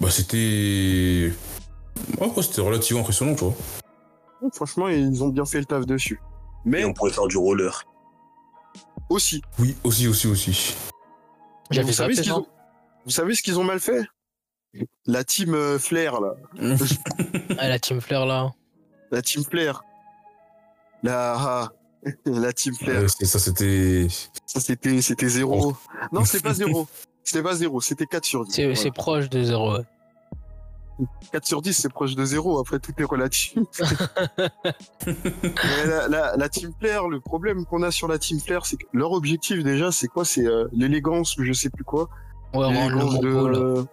bah c'était. Ouais, c'était relativement impressionnant, tu vois. Franchement, ils ont bien fait le taf dessus. Et Mais on pourrait faire du roller. aussi, Oui, aussi, aussi, aussi. Vous savez, ce ont... vous savez ce qu'ils ont mal fait? La team euh, Flair, là. *laughs* *laughs* Ah, la Team Flare là. La team Flair. La, ah, *laughs* la team. Ouais, c'est- ça, c'était. Ça, c'était, c'était zéro. Oh. Non, c'était pas zéro. C'était pas zéro, c'était 4 sur 10. C'est Voilà. proche de zéro. ouais. 4 sur 10, c'est proche de zéro. Après, tout est relatif. *laughs* *laughs* Mais la, la, la team Flair, le problème qu'on a sur la team Flair, c'est que leur objectif, déjà, c'est quoi? C'est euh, l'élégance ou je sais plus quoi. Ouais, rendre le L'élégance monde de- beau, là. euh,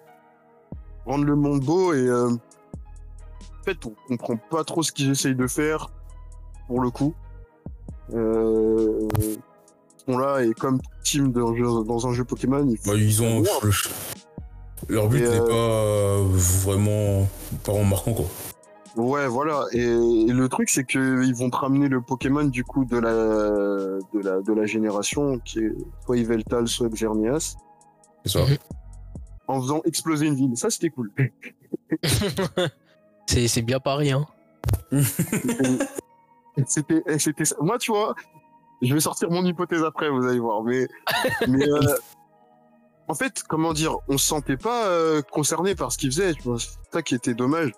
rendre le monde beau et euh, en fait on comprend pas trop ce qu'ils essayent de faire pour le coup euh, sont là et comme team dans, un jeu- dans un jeu Pokémon ils Bah, ils ont. Le- Leur but n'est euh, pas euh, vraiment. pas remarquant, quoi. ouais voilà et, et le truc c'est que ils vont te ramener le Pokémon du coup de la de la de la génération qui est soit Yveltal soit Xerneas C'est ça. En faisant exploser une ville ça c'était cool *laughs* C'est c'est bien Paris, hein. *laughs* C'était, eh, c'était, ça. moi, tu vois, je vais sortir mon hypothèse après, vous allez voir, mais, mais euh, *laughs* en fait, comment dire, on se sentait pas euh, concerné par ce tu vois, c'est ça qui était dommage.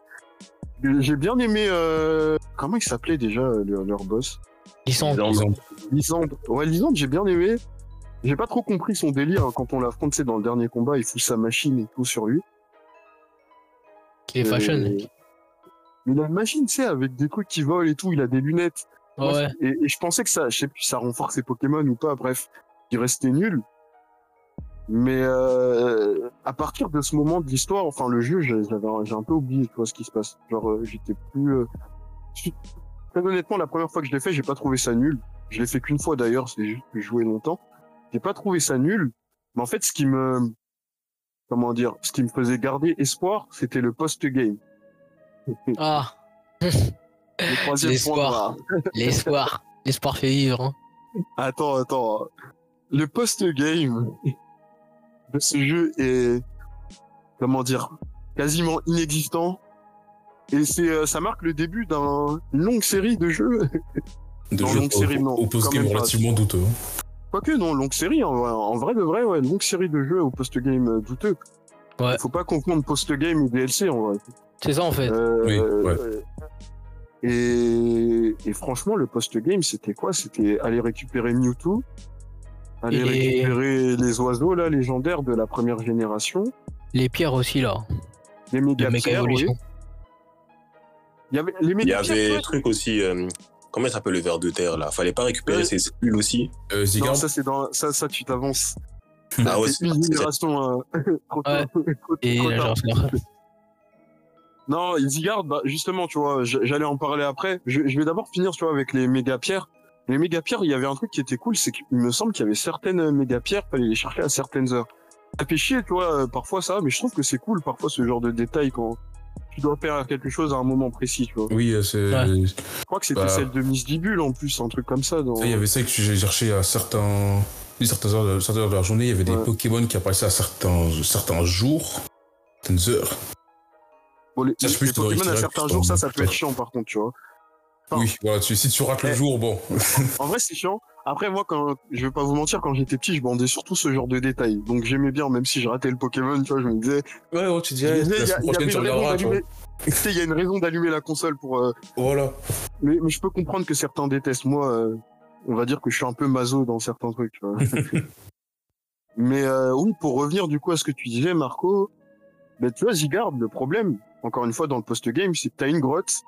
J'ai bien aimé, euh, comment il s'appelait déjà euh, leur, leur boss? Ont- Lisandre. Ouais, Lisandre, j'ai bien aimé. J'ai pas trop compris son délire hein, quand on l'affronte, sais, dans le dernier combat, il fout sa machine et tout sur lui. Qui est fashion. Mais il a une machine, tu sais, avec des trucs qui volent et tout, il a des lunettes. Moi, Ouais. Et, et je pensais que ça, je sais plus, ça renforce ses Pokémon ou pas. Bref, il restait nul. Mais euh, à partir de ce moment de l'histoire, enfin le jeu, j'ai j'avais un- peu oublié tu vois, ce qui se passe. Genre, euh, j'étais plus. euh, Très honnêtement, la première fois que je l'ai fait, j'ai pas trouvé ça nul. Je l'ai fait qu'une fois d'ailleurs, c'est juste que je jouais longtemps. J'ai pas trouvé ça nul. Mais en fait, ce qui me, comment dire, ce qui me faisait garder espoir, c'était le post-game. Ah, Le troisième point L'espoir. *laughs* l'espoir. L'espoir fait vivre. Hein. Attends, attends. Le post-game de ce jeu est, comment dire, quasiment inexistant. Et c'est, euh, ça marque le début d'une longue série de jeux. de jeux longue série, non, au post-game relativement douteux. Quoique, non, longue série, en vrai, en vrai de vrai, ouais, longue série de jeux au post-game euh, douteux. Ouais. Faut pas confondre post-game et DLC, en vrai. C'est ça en fait. Euh, Oui, ouais. euh, et, et franchement, le post-game, c'était quoi? C'était aller récupérer Mewtwo, aller Et- récupérer les oiseaux là légendaires de la première génération, Les pierres aussi là. les De méga méga pierres, oui. Il y avait les Il y méga avait un truc aussi. euh, comment il s'appelle le ver de terre là? Fallait pas récupérer Ouais. ses cellules aussi. Euh, Non, ça c'est dans ça, ça tu t'avances. Ah ouais, C'est une génération. euh, *laughs* trop Ouais. *laughs* trop- Et la. Non, Zygarde, bah, justement, tu vois, j'allais en parler après. Je, je vais d'abord finir, tu vois, avec les méga pierres. Les méga pierres, il y avait un truc qui était cool, c'est qu'il me semble qu'il y avait certaines méga pierres, fallait les chercher à certaines heures. Ça fait chier, tu vois, euh, parfois ça, mais je trouve que c'est cool, parfois ce genre de détail quand tu dois faire quelque chose à un moment précis, tu vois. oui, euh, c'est. Ouais. Je crois que c'était Bah. celle de Miss Dibule en plus, un truc comme ça. Dans... Il y avait ça que j'ai cherché à certains, certaines, heures de, certaines heures de la journée. Il y avait des Ouais. Pokémon qui apparaissaient à certains, certains jours, certaines heures. Bon, les, Pokémon à certains jours, ça, ça peut être chiant par contre, tu vois. Enfin, Oui, voilà, tu- si tu rates le jour, bon. *laughs* En vrai, c'est chiant. Après, moi, quand je vais pas vous mentir, quand j'étais petit, je bandais surtout ce genre de détails. Donc j'aimais bien, même si je ratais le Pokémon, tu vois, je me disais, Ouais, ouais, tu disais, il y, a- une raison d'allumer. *laughs* Tu sais, il y a une raison d'allumer la console pour. euh, Voilà. Mais, mais je peux comprendre que certains détestent. Moi, euh, on va dire que je suis un peu maso dans certains trucs. Tu vois. *laughs* mais euh, oui, pour revenir du coup à ce que tu disais, Marco, ben, tu vois, Zigard, le problème, encore une fois dans le post-game, c'est que tu as une grotte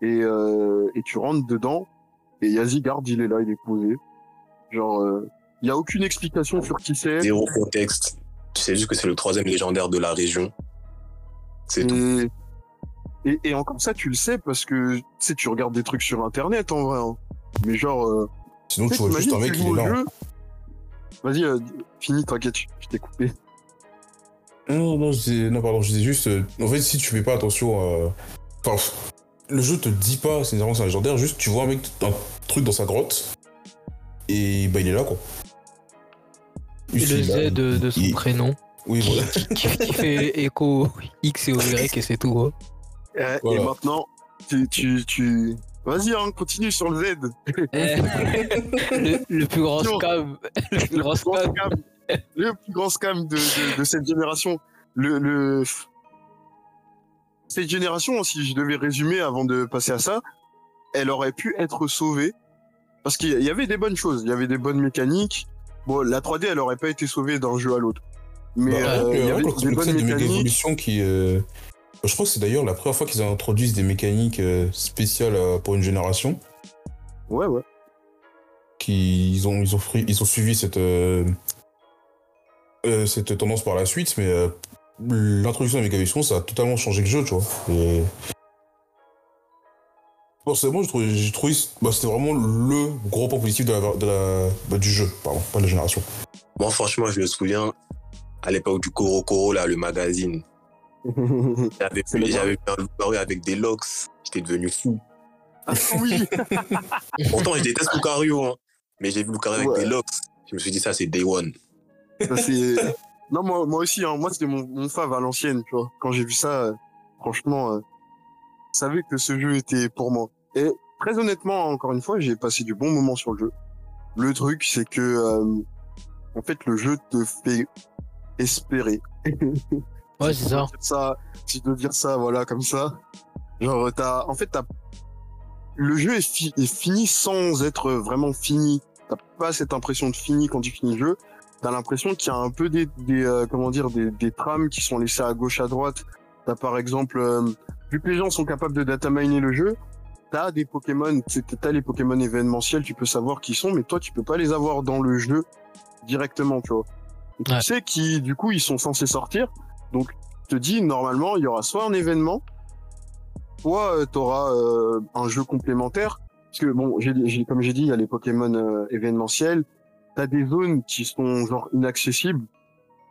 et, euh, et tu rentres dedans et il y a Zigard, il est là, il est posé. Genre, euh, il y a aucune explication sur qui c'est. Zéro contexte. Tu sais juste que c'est le troisième légendaire de la région. C'est tout. Et, et, et encore ça, tu le sais parce que tu sais, tu regardes des trucs sur internet en vrai. hein. Mais genre, euh, Sinon, tu vois juste un mec, joues est là. Vas-y, euh, finis, t'inquiète, je t'ai coupé. Non, non, je disais, non, pardon, je disais juste, euh, en fait, si tu fais pas attention à. Enfin, le jeu te dit pas, c'est c'est un légendaire, juste tu vois un mec, un truc dans sa grotte, et bah il est là, quoi. Le là, Z de, de son il- prénom Oui, voilà. qui, qui fait écho X et Y et c'est tout. hein. Euh, Voilà. Et maintenant, tu, tu, tu... Vas-y, hein, continue sur le Z. Eh, *laughs* le, le plus grand scam. Le plus grand grand scam. Le plus grand scam de, de, de cette génération. Le, le... Cette génération, si je devais résumer avant de passer à ça, elle aurait pu être sauvée. Parce qu'il y avait des bonnes choses, il y avait des bonnes mécaniques. Bon, la 3D, elle aurait pas été sauvée d'un jeu à l'autre. Mais Bah, euh, il y avait des bonnes mécaniques. qui. euh, Je crois que c'est d'ailleurs la première fois qu'ils introduisent des mécaniques euh, spéciales euh, pour une génération. Ouais, ouais. qui ils ont ils ont pris- ils ont suivi cette euh, euh, cette tendance par la suite mais euh, l'introduction de Megavision ça a totalement changé le jeu tu vois et forcément j'ai trouvé, j'ai trouvé bah, c'était vraiment le gros point positif de la, de la bah, du jeu pardon pas de la génération Moi, franchement, je me souviens, à l'époque du Koro Koro, là, le magazine, *laughs* j'avais vu un avec des locks. J'étais devenu fou. Ah, oui. Pourtant, je déteste Lucario, hein. Mais j'ai vu Lucario avec des locks. Je me suis dit, ça, c'est Day One. Ça, c'est- non, moi, moi aussi, hein, moi, c'était mon, mon fave à l'ancienne, tu vois. Quand j'ai vu ça, euh, franchement, euh, je savais que ce jeu était pour moi. Et très honnêtement, encore une fois, j'ai passé du bon moment sur le jeu. Le truc, c'est que, euh, en fait, le jeu te fait espérer. Ouais, c'est ça. ça. Si je dois dire ça, voilà, comme ça. Genre, t'as, en fait, t'as, le jeu est, fi- est fini sans être vraiment fini. T'as pas cette impression de fini quand tu finis le jeu. T'as l'impression qu'il y a un peu des, des euh, comment dire, des, des trames qui sont laissées à gauche, à droite. T'as par exemple, euh, vu que les gens sont capables de data miner le jeu, t'as des Pokémon, tu- t'as les Pokémon événementiels, tu peux savoir qui sont, mais toi, tu peux pas les avoir dans le jeu directement, tu vois. Et Ouais. Tu sais qui, du coup, ils sont censés sortir. Donc, te dis normalement il y aura soit un événement, soit euh, t'auras euh, un jeu complémentaire. Parce que bon, j'ai, j'ai- comme j'ai dit, il y a les Pokémon euh, événementiels. T'as des zones qui sont genre inaccessibles.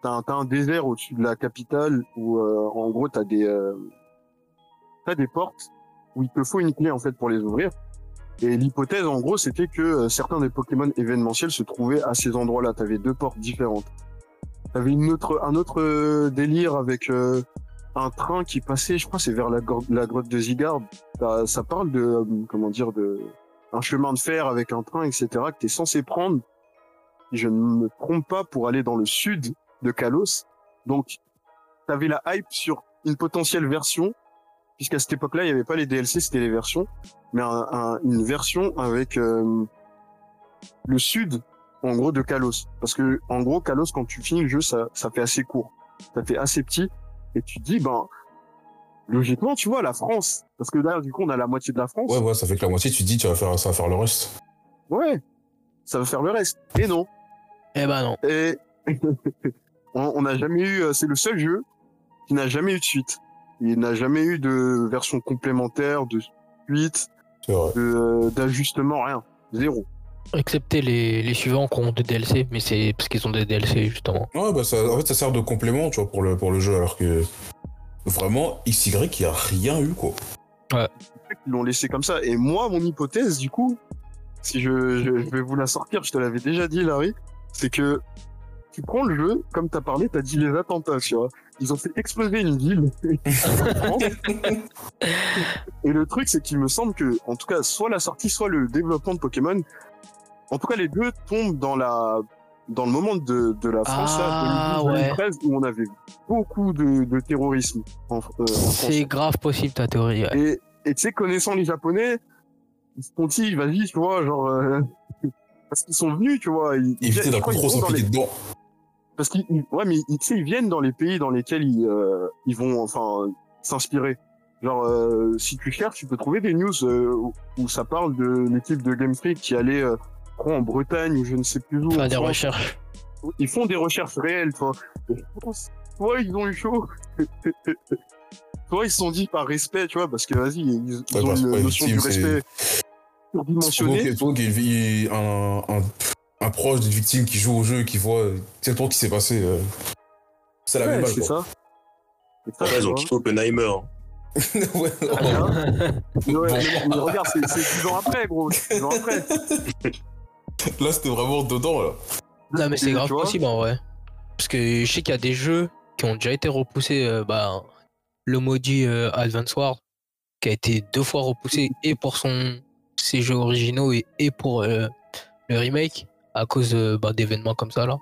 T'as un, désert au-dessus de la capitale où euh, en gros t'as des euh, t'as des portes où il te faut une clé en fait pour les ouvrir. Et l'hypothèse en gros c'était que euh, certains des Pokémon événementiels se trouvaient à ces endroits-là. T'avais deux portes différentes. T'avais une autre, un autre euh, délire avec euh, un train qui passait, je crois, c'est vers la, grotte de Zigard. Ça, ça parle de, comment dire, de un chemin de fer avec un train, etc. que t'es censé prendre. Si je ne me trompe pas pour aller dans le sud de Kalos. Donc, t'avais la hype sur une potentielle version, puisqu'à cette époque-là, il n'y avait pas les DLC, c'était les versions, mais un- un- une version avec euh, le sud en gros de Kalos. Parce que en gros Kalos quand tu finis le jeu ça ça fait assez court. Ça fait assez petit. Et tu te dis ben logiquement tu vois la France. Parce que là du coup on a la moitié de la France. Ouais ouais ça fait que la moitié tu te dis tu vas faire ça va faire le reste. Ouais ça va faire le reste. Et non Eh ben non. et *laughs* on n'a jamais eu euh, c'est le seul jeu qui n'a jamais eu de suite il n'a jamais eu de version complémentaire de suite euh, d'ajustement rien zéro Excepté les, les suivants qui ont des DLC, mais c'est parce qu'ils ont des DLC justement. ouais bah ça en fait ça sert de complément tu vois pour le pour le jeu alors que vraiment XY il y a rien eu quoi ils l'ont laissé comme ça. Et moi, mon hypothèse, du coup, si je, je, je vais vous la sortir, je te l'avais déjà dit, Larry, c'est que tu prends le jeu, comme t'as parlé, t'as dit les attentats, tu vois. Ils ont fait exploser une ville. *laughs* Et le truc, c'est qu'il me semble que, en tout cas, soit la sortie, soit le développement de Pokémon, en tout cas, les deux tombent dans la, dans le moment de, de la France, Ah, là, 2012, 2013, où on avait beaucoup de, de terrorisme en, euh, en. C'est grave possible ta théorie. ouais. Et, et tu sais, connaissant les Japonais, ils se sont dit, vas-y, tu vois, genre, euh, parce qu'ils sont venus, tu vois. Ils, Éviter viennent- d'un coup trop les- s'impliquer dedans. Parce qu'ils, ils- ouais, mais ils, tu sais, ils viennent dans les pays dans lesquels ils, euh, ils vont, enfin, s'inspirer. Genre, euh, si tu cherches, tu peux trouver des news euh, où, où ça parle de l'équipe de Game Freak qui allait, euh, je crois, en Bretagne ou je ne sais plus où. Faire des France. recherches. Ils font des recherches réelles, tu vois. Et Soit ils ont eu chaud. *laughs* Soit ils se sont dit par respect, tu vois, parce que vas-y, ils, ils Ouais, ont parce une notion du respect Souvent qu'il y ait un, un, un proche d'une victime qui joue au jeu, qui voit exactement ce qui s'est passé. euh, C'est la Ouais, même c'est balle, ça. C'est ça, Ouais, tu ils ont vois. kiffé Oppenheimer. quoi. *laughs* ouais, Ah. *laughs* Mais ouais, mais- mais regarde, c'est c'est 10 ans après, gros. 10 ans après. Là, c'était vraiment dedans, là. Non, mais c'est Et grave possible en vrai. Parce que je sais qu'il y a des jeux qui ont déjà été repoussés. euh, bah, le maudit euh, Advance Wars, qui a été deux fois repoussé et pour son, ses jeux originaux et, et pour euh, le remake, à cause euh, bah, d'événements comme ça là.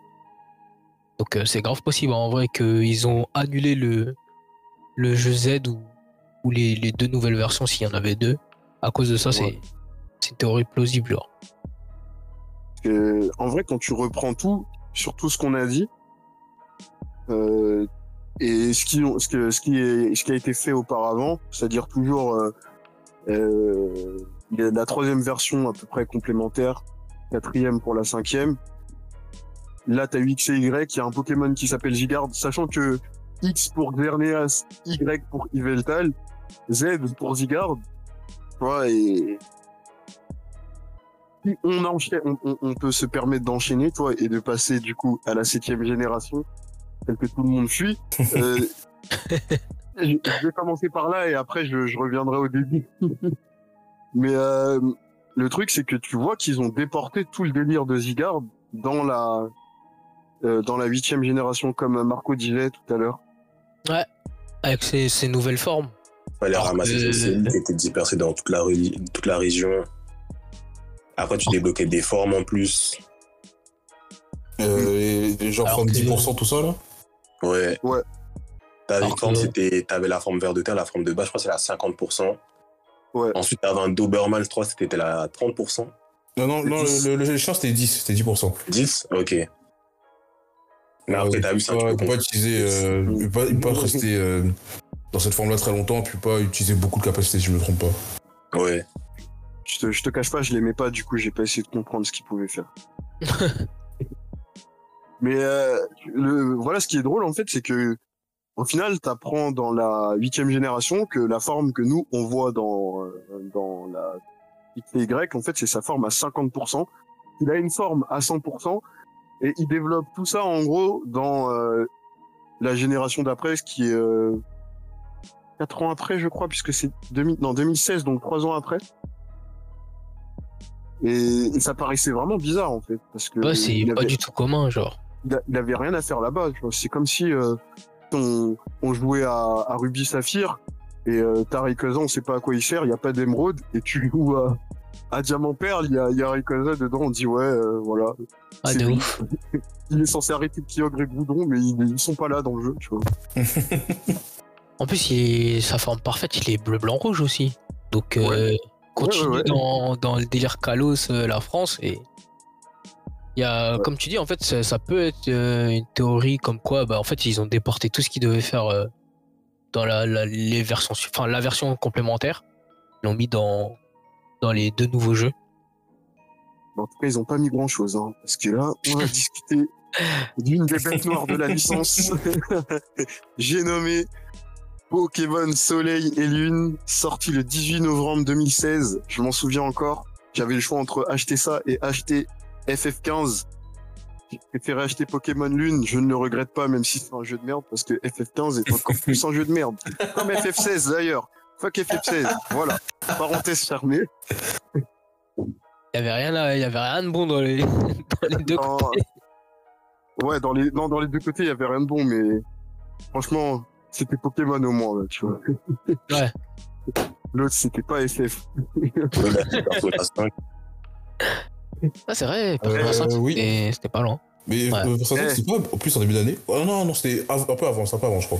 Donc euh, c'est grave possible en vrai qu'ils ont annulé le, le jeu Z ou, ou les, les deux nouvelles versions s'il y en avait deux. À cause de ça, c'est Ouais. c'est une théorie plausible. que, en vrai, quand tu reprends tout, sur tout ce qu'on a dit, euh, et ce qui, ce, que, ce, qui est, ce qui a été fait auparavant, c'est-à-dire toujours euh, il y a la troisième version à peu près complémentaire, quatrième pour la cinquième. Là, t'as X et Y, il y a un Pokémon qui s'appelle Zygarde, sachant que X pour Xerneas, Y pour Yveltal, Z pour vois, et si on, enchaîne, on, on- on peut se permettre d'enchaîner, toi, et de passer du coup à la septième génération, telle que tout le monde fuit. *laughs* Euh, je je vais commencer par là et après je, je reviendrai au début. Mais euh, le truc, c'est que tu vois qu'ils ont déporté tout le délire de Zygarde dans la euh, dans la huitième génération, comme Marco disait tout à l'heure. Avec ces, ces nouvelles formes. Fallait Alors ramasser que- ces cellules qui étaient dispersées dans toute la, toute la région. Après, tu débloquais des formes en plus. Euh, et Alors forment que- 10% tout ça, là Ouais. Ouais. T'avais Alors forme, c'était, t'avais la forme vert de terre, la forme de base, je crois que c'est la 50%. Ouais. Ensuite, t'avais un Doberman, je crois que c'était la 30%. Non, non, non, 10. le, le, le chien, c'était 10, c'était 10%. 10 Ok. Mais après, Ouais, t'as vu ça, tu tu peux pas, pas utiliser, euh, pas, *laughs* pas rester euh, dans cette forme-là très longtemps, peux pas utiliser beaucoup de capacités, si je me trompe pas. Ouais. Je te, je te cache pas, je l'aimais pas, du coup j'ai pas essayé de comprendre ce qu'il pouvait faire. *laughs* Mais euh, le, voilà, ce qui est drôle en fait, c'est que au final, t'apprends dans la huitième génération que la forme que nous on voit dans euh, dans la X et Y, en fait, c'est sa forme à 50%. Il a une forme à 100% et il développe tout ça en gros dans euh, la génération d'après, ce qui est euh, 4 ans après, je crois, puisque c'est 2000, non 2016, donc 3 ans après. Et, et ça paraissait vraiment bizarre en fait, parce que Ouais, c'est pas avait, du tout commun, genre. il a- il avait rien à faire là-bas. tu vois. C'est comme si euh, on, jouait à, à Ruby Saphir et euh, t'as Rayquaza, on sait pas à quoi il sert, il y a pas d'émeraude, et tu *laughs* joues à, à Diamant Perle, il y a, y a Rayquaza dedans, on dit ouais, euh, voilà. Ah, de ouf. *laughs* Il est censé arrêter Kyogre et Goudron, mais ils, ils sont pas là dans le jeu, tu vois. *laughs* En plus, il est- sa forme parfaite, il est bleu, blanc, rouge aussi. Donc, euh, continue Ouais, ouais, ouais. Dans, dans le délire Kalos, euh, la France. Et il y a, Ouais. comme tu dis, en fait, ça, ça peut être euh, une théorie comme quoi, bah, en fait, ils ont déporté tout ce qu'ils devaient faire euh, dans la, la- les versions, enfin, la version complémentaire. Ils l'ont mis dans, dans les deux nouveaux jeux. En tout cas, ils ont pas mis grand chose, hein, parce que là, on va *laughs* discuter d'une des bêtes noires de la licence. *laughs* J'ai nommé Pokémon Soleil et Lune, sorti le 18 novembre 2016. Je m'en souviens encore. J'avais le choix entre acheter ça et acheter FF15. J'ai préféré acheter Pokémon Lune. Je ne le regrette pas, même si c'est un jeu de merde, parce que FF15 est encore plus un jeu de merde. Comme FF16 d'ailleurs. Fuck FF16. Voilà. Parenthèse fermée. Il y avait rien, à- il y avait rien de bon dans les, *laughs* dans les deux. Non. Ouais, dans les, non, dans les deux côtés, il y avait rien de bon, mais franchement, c'était Pokémon au moins, là, tu vois. Ouais. L'autre, c'était pas SF. 5. Ah, c'est vrai, Persona Euh, 5, oui. c'était pas loin. Mais Ouais. Persona Eh. c'est pas en plus en début d'année? Oh non, non, c'était un peu avant, c'est un peu avant, je crois.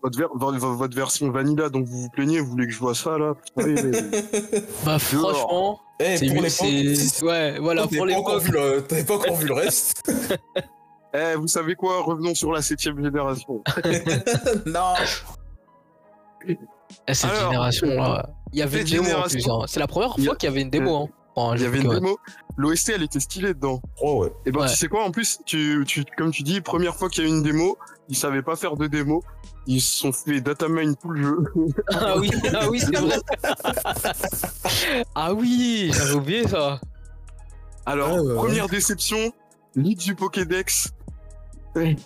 Votre, ver- votre, version vanilla, donc vous vous plaignez, vous voulez que je vois ça, là? Eh, *laughs* Bah, franchement, Eh, c'est pour l'époque. *laughs* Ouais, voilà, t'avais pour pas encore l'époque. vu le- T'avais pas encore vu le reste *laughs* Eh, vous savez quoi? Revenons sur la septième génération. Non Eh, Cette Alors, génération-là, il y avait une démo en génération- plus. hein. C'est la première fois qu'il y avait une démo. Hein, Il y avait une démo. L'OST, elle était stylée dedans. Oh ouais. Et ben, Ouais. tu sais quoi En plus, tu, tu, comme tu dis, première fois qu'il y a eu une démo, ils savaient pas faire de démo. Ils se sont fait datamine tout le jeu. *laughs* Ah oui, ah oui, c'est vrai. ah oui, j'avais oublié ça. Alors, Ah, ouais, ouais. première déception, leak du Pokédex. Eh,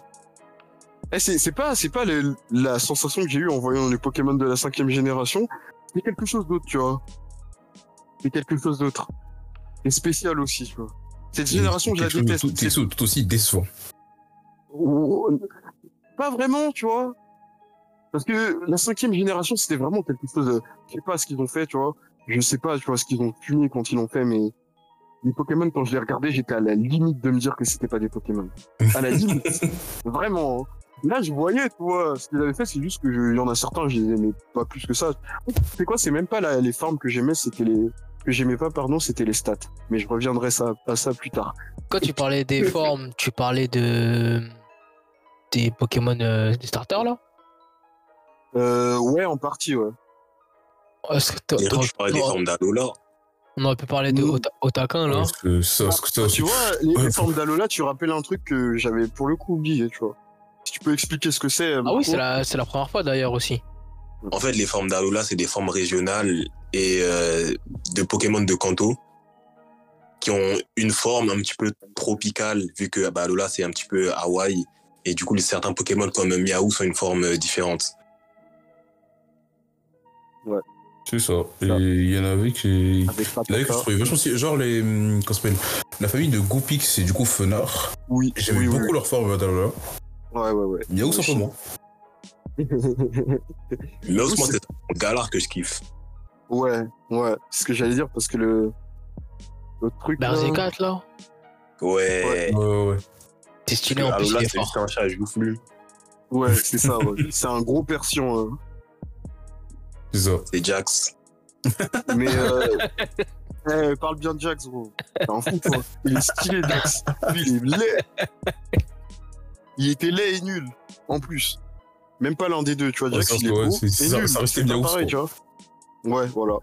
c'est c'est pas, c'est pas le- la sensation que j'ai eue en voyant les Pokémon de la cinquième génération. C'est quelque chose d'autre, tu vois. C'est quelque chose d'autre. Et spécial aussi, tu vois. Cette génération, je la déteste. tout, C'est- tout, tout aussi décevant. Pas vraiment, tu vois. Parce que la cinquième génération, c'était vraiment quelque chose de... Je sais pas ce qu'ils ont fait, tu vois. Je sais pas, tu vois, ce qu'ils ont fumé quand ils l'ont fait, mais... Les Pokémon, quand je les regardais, j'étais à la limite de me dire que c'était pas des Pokémon. À la limite. *laughs* vraiment. hein. Là, je voyais, tu vois, ce qu'ils avaient fait, c'est juste que je- il y en a certains, je les aimais pas plus que ça. C'est quoi, c'est même pas la- les formes que j'aimais, c'était les... Que j'aimais pas, pardon, c'était les stats. Mais je reviendrai ça, à ça plus tard. Quand tu parlais des *laughs* formes, tu parlais de. des Pokémon euh, des starters là? Euh, ouais, en partie, ouais. Est-ce que t'as- Et quand tu parlais des formes d'Alola, On aurait pu parler de. Ota- Otakin là. Parce que ça, parce que ça Ah, aussi. tu vois, les, formes d'Alola, tu rappelles un truc que j'avais pour le coup oublié, tu vois. Si tu peux expliquer ce que c'est. Ah oui, c'est la, c'est la première fois d'ailleurs aussi. En fait, les formes d'Alola, c'est des formes régionales et euh, de Pokémon de Kanto qui ont une forme un petit peu tropicale, vu que bah, Alola, c'est un petit peu Hawaï. Et du coup, certains Pokémon comme Miaou sont une forme euh, différente. C'est ça. Il y en avait qui. Avec Il y en avait que je trouvais vachement stylé. Genre les. hum, Comment s'appelle? La famille de Goopix et du coup Fenard. Oui, J'aimais oui, beaucoup oui. leur forme d'Alola. Ouais, ouais, ouais. Miaou simplement. *laughs* Moi, c'est- c'est un galar que je kiffe. ouais, ouais. C'est ce que j'allais dire parce que le. L'autre truc. là- Berserkat là Ouais. Ouais, ouais, ouais. T'es stylé en plus, est c'est un chat, je plus. Ouais, c'est ça, ouais. *laughs* C'est un gros persion. hein. C'est ça. C'est Jax. *laughs* Mais. Euh... eh, parle bien de Jax, gros. T'es un fou, toi. Il est stylé, Jax. Lui, il est laid. Il était laid et nul, en plus. Même pas l'un des deux, tu vois. Ouais, est beau c'est- ça- nul. ça restait bien ouf, pareil, tu vois. Ouais, voilà.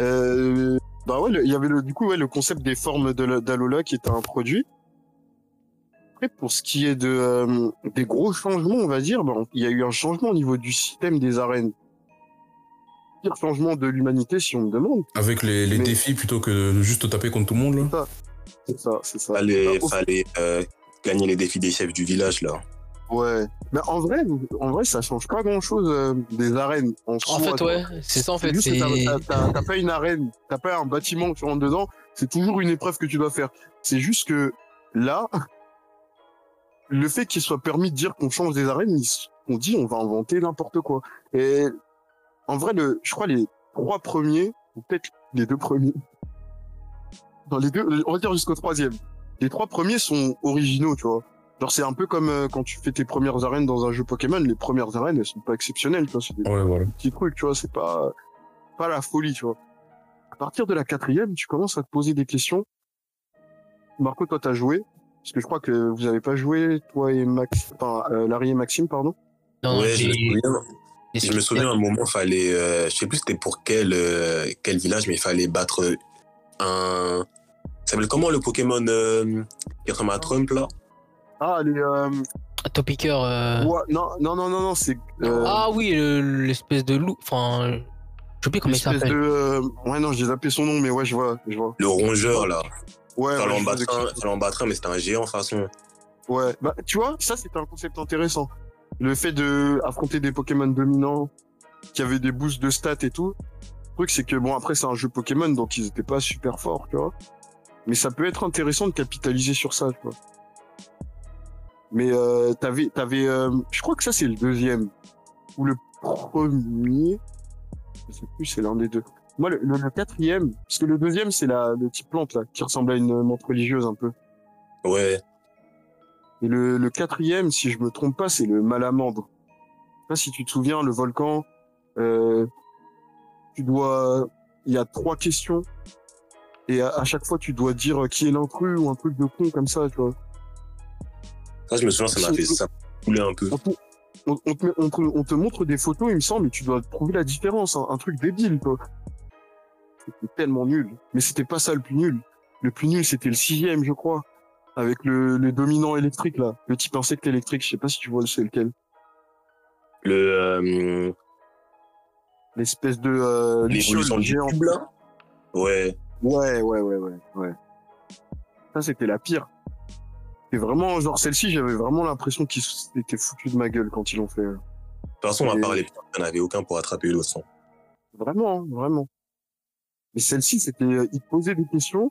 Euh... Bah ouais, il y avait le, du coup ouais, le concept des formes de la- d'Alola qui était introduit. Après, pour ce qui est de, euh, des gros changements, on va dire, bah, il y a eu un changement au niveau du système des arènes. Pire changement de l'humanité, si on me demande. Avec les, les Mais- défis plutôt que de juste taper contre tout le monde là. C'est ça, c'est ça. Fallait, Bah, fallait euh, gagner les défis des chefs du village, là. Ouais. Mais en vrai, en vrai, ça change pas grand chose des arènes. En, En soi, fait, ouais, c'est ça en fait. t'as- pas une arène, t'as pas un bâtiment que tu rentres dedans, c'est toujours une épreuve que tu dois faire. C'est juste que là, *laughs* le fait qu'il soit permis de dire qu'on change des arènes, on dit on va inventer n'importe quoi. Et en vrai, le, je crois les trois premiers, ou peut-être les deux premiers, *laughs* dans les deux, on va dire jusqu'au troisième. Les trois premiers sont originaux, tu vois. Genre c'est un peu comme euh, quand tu fais tes premières arènes dans un jeu Pokémon, les premières arènes elles sont pas exceptionnelles, tu vois. C'est des Ouais, voilà. petits trucs, tu vois, c'est pas, pas la folie, tu vois. À partir de la quatrième, tu commences à te poser des questions. Marco, toi, t'as joué, parce que je crois que vous avez pas joué, toi et Max, enfin, euh, Larry et Maxime, pardon. Non, ouais, je me souviens. Je me souviens à un moment, fallait, euh, je sais plus c'était pour quel, euh, quel village, mais il fallait battre un. Ça s'appelle comment le Pokémon euh, qui ressemble à Trump là? Ah, les, euh, Topiqueur. euh, ouais, non, non, non, non, non, c'est, euh, Ah oui, le- l'espèce de loup. Enfin, je sais plus comment il l'espèce s'appelle. de, euh, ouais, non, j'ai zappé son nom, mais ouais, je vois, je vois. Le rongeur là. Ouais, Fallait ouais, un, mais c'était un géant de toute façon. Ouais, bah, tu vois, ça, c'était un concept intéressant. Le fait de affronter des Pokémon dominants, qui avaient des boosts de stats et tout. Le truc, c'est que, bon, après, c'est un jeu Pokémon, donc ils étaient pas super forts, tu vois. Mais ça peut être intéressant de capitaliser sur ça, tu vois. Mais euh, t'avais, t'avais, euh, je crois que ça c'est le deuxième ou le premier. Je sais plus, c'est l'un des deux. Moi, le, le- le quatrième, parce que le deuxième c'est la le type plante là, qui ressemble à une menthe religieuse un peu. Ouais. Et le, le quatrième, si je me trompe pas, c'est le malamandre. Je sais pas si tu te souviens, le volcan. Euh, tu dois, il y a trois questions et à, à chaque fois tu dois dire qui est l'intrus ou un truc de con comme ça, tu vois. Ça, je me souviens, ça m'a fait ça coulé un peu. on, te- on- on te, met- on te- on te montre des photos, il me semble, et tu dois trouver la différence. hein. Un, truc débile, quoi. C'était tellement nul. Mais c'était pas ça le plus nul. Le plus nul, c'était le sixième, je crois. Avec le, le dominant électrique, là. Le type insecte électrique. Je sais pas si tu vois c'est lequel. Le, euh, L'espèce de euh, l'évolution du là? Ouais. Ouais, ouais, ouais, ouais, ouais. Ça, c'était la pire. Et vraiment, genre, celle-ci, j'avais vraiment l'impression qu'ils s'étaient foutus de ma gueule quand ils l'ont fait. De toute façon, Et- part les il n'y en avait aucun pour attraper le sang. Vraiment, hein, vraiment. Mais celle-ci, c'était, euh, ils te posaient des questions,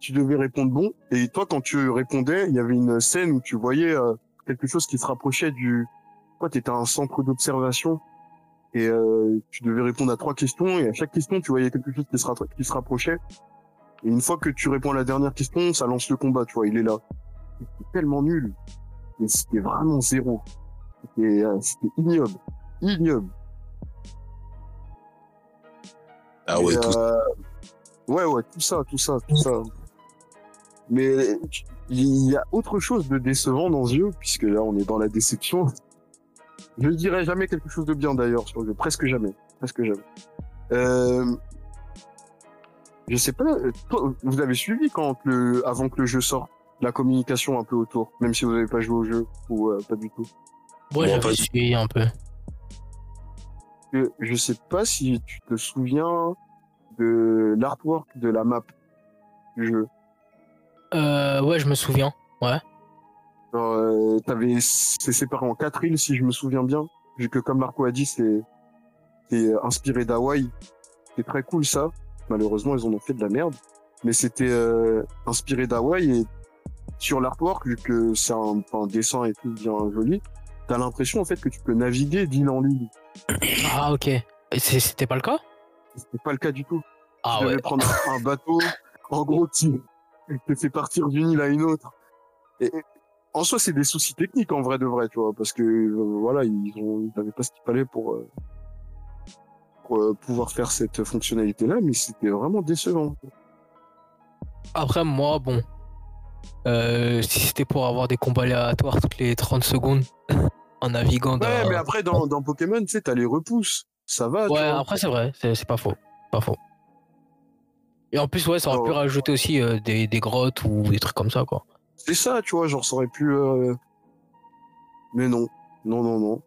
tu devais répondre bon, et toi, quand tu répondais, il y avait une scène où tu voyais euh, quelque chose qui se rapprochait du, quoi, t'étais un centre d'observation, et euh, tu devais répondre à trois questions, et à chaque question, tu voyais quelque chose qui se, qui se rapprochait. Et une fois que tu réponds à la dernière question, ça lance le combat, tu vois, il est là. C'était tellement nul. C'était vraiment zéro. C'était, euh, ignoble. Ignoble. Ah ouais, Et, tout euh, Ouais, ouais, tout ça, tout ça, tout ça. Mais il y a autre chose de décevant dans ce jeu, puisque là, on est dans la déception. Je ne dirais jamais quelque chose de bien d'ailleurs sur le jeu, presque jamais, presque jamais. Euh... Je sais pas, toi, vous avez suivi quand le, avant que le jeu sorte, la communication un peu autour, même si vous n'avez pas joué au jeu ou euh, pas du tout. Moi, Bon, j'avais suivi un peu. Que je sais pas si tu te souviens de l'artwork de la map du jeu. Euh, ouais, je me souviens. Genre, euh, t'avais, c'est séparé en quatre îles, si je me souviens bien. Vu que, comme Marco a dit, c'est, c'est inspiré d'Hawaï. C'est très cool, ça. Malheureusement, ils en ont fait de la merde. Mais c'était, euh, inspiré d'Hawaï et sur l'artwork, vu que c'est un, un dessin et tout bien joli, t'as l'impression, en fait, que tu peux naviguer d'île en île. Ah, ok. C'était pas le cas? C'est pas le cas du tout. Ah tu devais ouais. prendre un, bateau. *laughs* En gros, tu te fais partir d'une île à une autre. Et, en soi, c'est des soucis techniques en vrai de vrai, tu vois, parce que euh, voilà, ils ont, ils n'avaient pas ce qu'il fallait pour, euh, pour euh, pouvoir faire cette fonctionnalité-là, mais c'était vraiment décevant. Après, moi, bon. Euh, si c'était pour avoir des combats aléatoires toutes les 30 secondes *laughs* en naviguant dans. Ouais, mais après dans, dans Pokémon, tu sais, t'as les repousses, ça va. Ouais, après, c'est vrai, c'est pas faux. Pas faux. Et en plus, ouais, ça aurait pu Oh. rajouter aussi euh, des, des grottes ou des trucs comme ça, quoi. C'est ça, tu vois, genre ça aurait pu. euh, Mais non, non, non, non.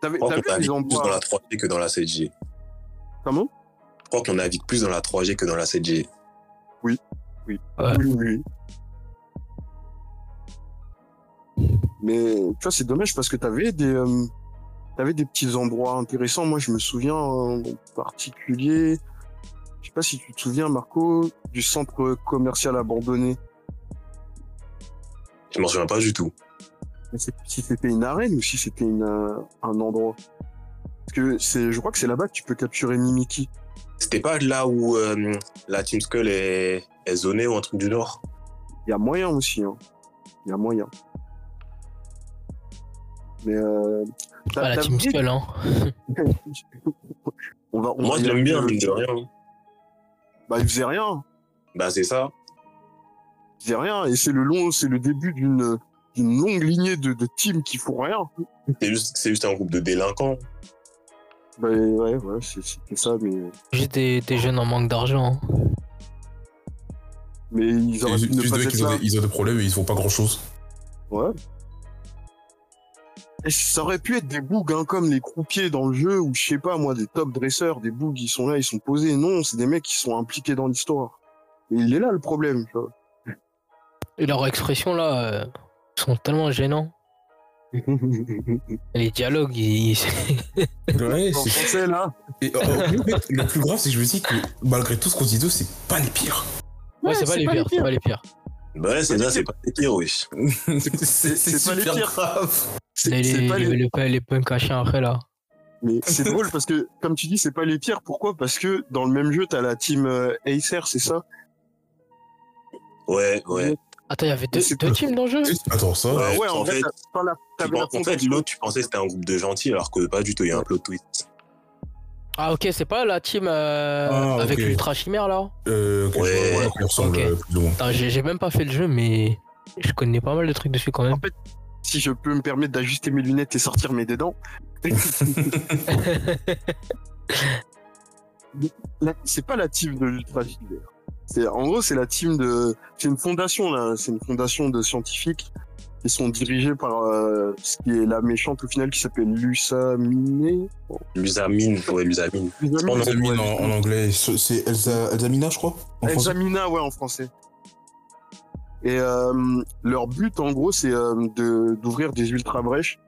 T'avais, vu les navigue plus dans la 3G que dans la 7G. Comment? Je crois qu'on navigue plus dans la 3G que dans la 7G. Ouais. Oui, oui. Mais tu vois, c'est dommage parce que t'avais des, euh, t'avais des petits endroits intéressants. Moi, je me souviens en particulier, je sais pas si tu te souviens, Marco, du centre commercial abandonné. Je m'en souviens pas du tout. Plus si c'était une arène ou si c'était une, euh, un endroit. Parce que c'est, je crois que c'est là-bas que tu peux capturer Mimiki. C'était pas là où euh, la Team Skull est, est zonée ou un truc du Nord Il y a moyen aussi, hein. Il y a moyen. Mais euh, Ah, la Team Skull, hein. *laughs* on va, on Moi, va je l'aime bien, mine de rien. Bah, il faisait rien. Bah, c'est ça. Il faisait rien. Et c'est le long, c'est le début d'une, d'une longue lignée de, de teams qui font rien. C'est juste, c'est juste un groupe de délinquants. Bah, ouais, ouais, c'est- c'était ça, mais, Juste des, des jeunes en manque d'argent. hein. mais ils auraient C'est pu ne juste pas des mecs, être ils ont, là. des, ils ont des problèmes et ils font pas grand chose. Ouais. Et ça aurait pu être des bougs, hein, comme les croupiers dans le jeu, ou je sais pas, moi, des top dresseurs, des bougs, ils sont là, ils sont posés. Non, c'est des mecs qui sont impliqués dans l'histoire. Et il est là le problème, tu vois. Et leurs expressions, là, euh, sont tellement gênants. *laughs* Les dialogues, ils... Ouais, En français, là. Et, euh, en fait, le plus grave, c'est que je me dis que malgré tout ce qu'on dit d'eux, c'est pas les pires. Ouais, c'est pas les pires, c'est pas les pires. Bah ouais, c'est ça, c'est pas les pires, wesh. *laughs* c'est c'est pas les pires. grave. C'est Les, c'est les, pas les... les, les, les punks à chiens après là. Mais c'est drôle parce que, comme tu dis, c'est pas les pires. Pourquoi? Parce que dans le même jeu, t'as la team euh, Acer, c'est ça? Ouais, ouais. Attends, il y avait deux, deux teams dans le jeu? Attends, ça. Ouais. Ouais, en, en fait, fait, l'autre, tu pensais que c'était un groupe de gentils, alors que pas du tout, il y a un plot twist. Ah ok, c'est pas la team euh, Ah, avec l'Ultra Chimère là Euh, ok, Ouais. vois ressemble, euh, plus ou moins. Attends, j'ai même pas fait le jeu, mais je connais pas mal de trucs dessus quand même. En fait, si je peux me permettre d'ajuster mes lunettes et sortir mes dents, là, *laughs* c'est pas la team de l'Ultra. C'est en gros, c'est la team de. C'est une fondation là. C'est une fondation de scientifiques qui sont dirigés par euh, ce qui est la méchante au final qui s'appelle Lusa Miné. L'usamine, ouais, l'usamine. Lusa Oh, non, Elsa Mine ouais. en, en anglais, c'est Elsa, je crois. En français. Elsamina, ouais, en français. Et euh, leur but, en gros, c'est euh, de d'ouvrir des ultra brèches.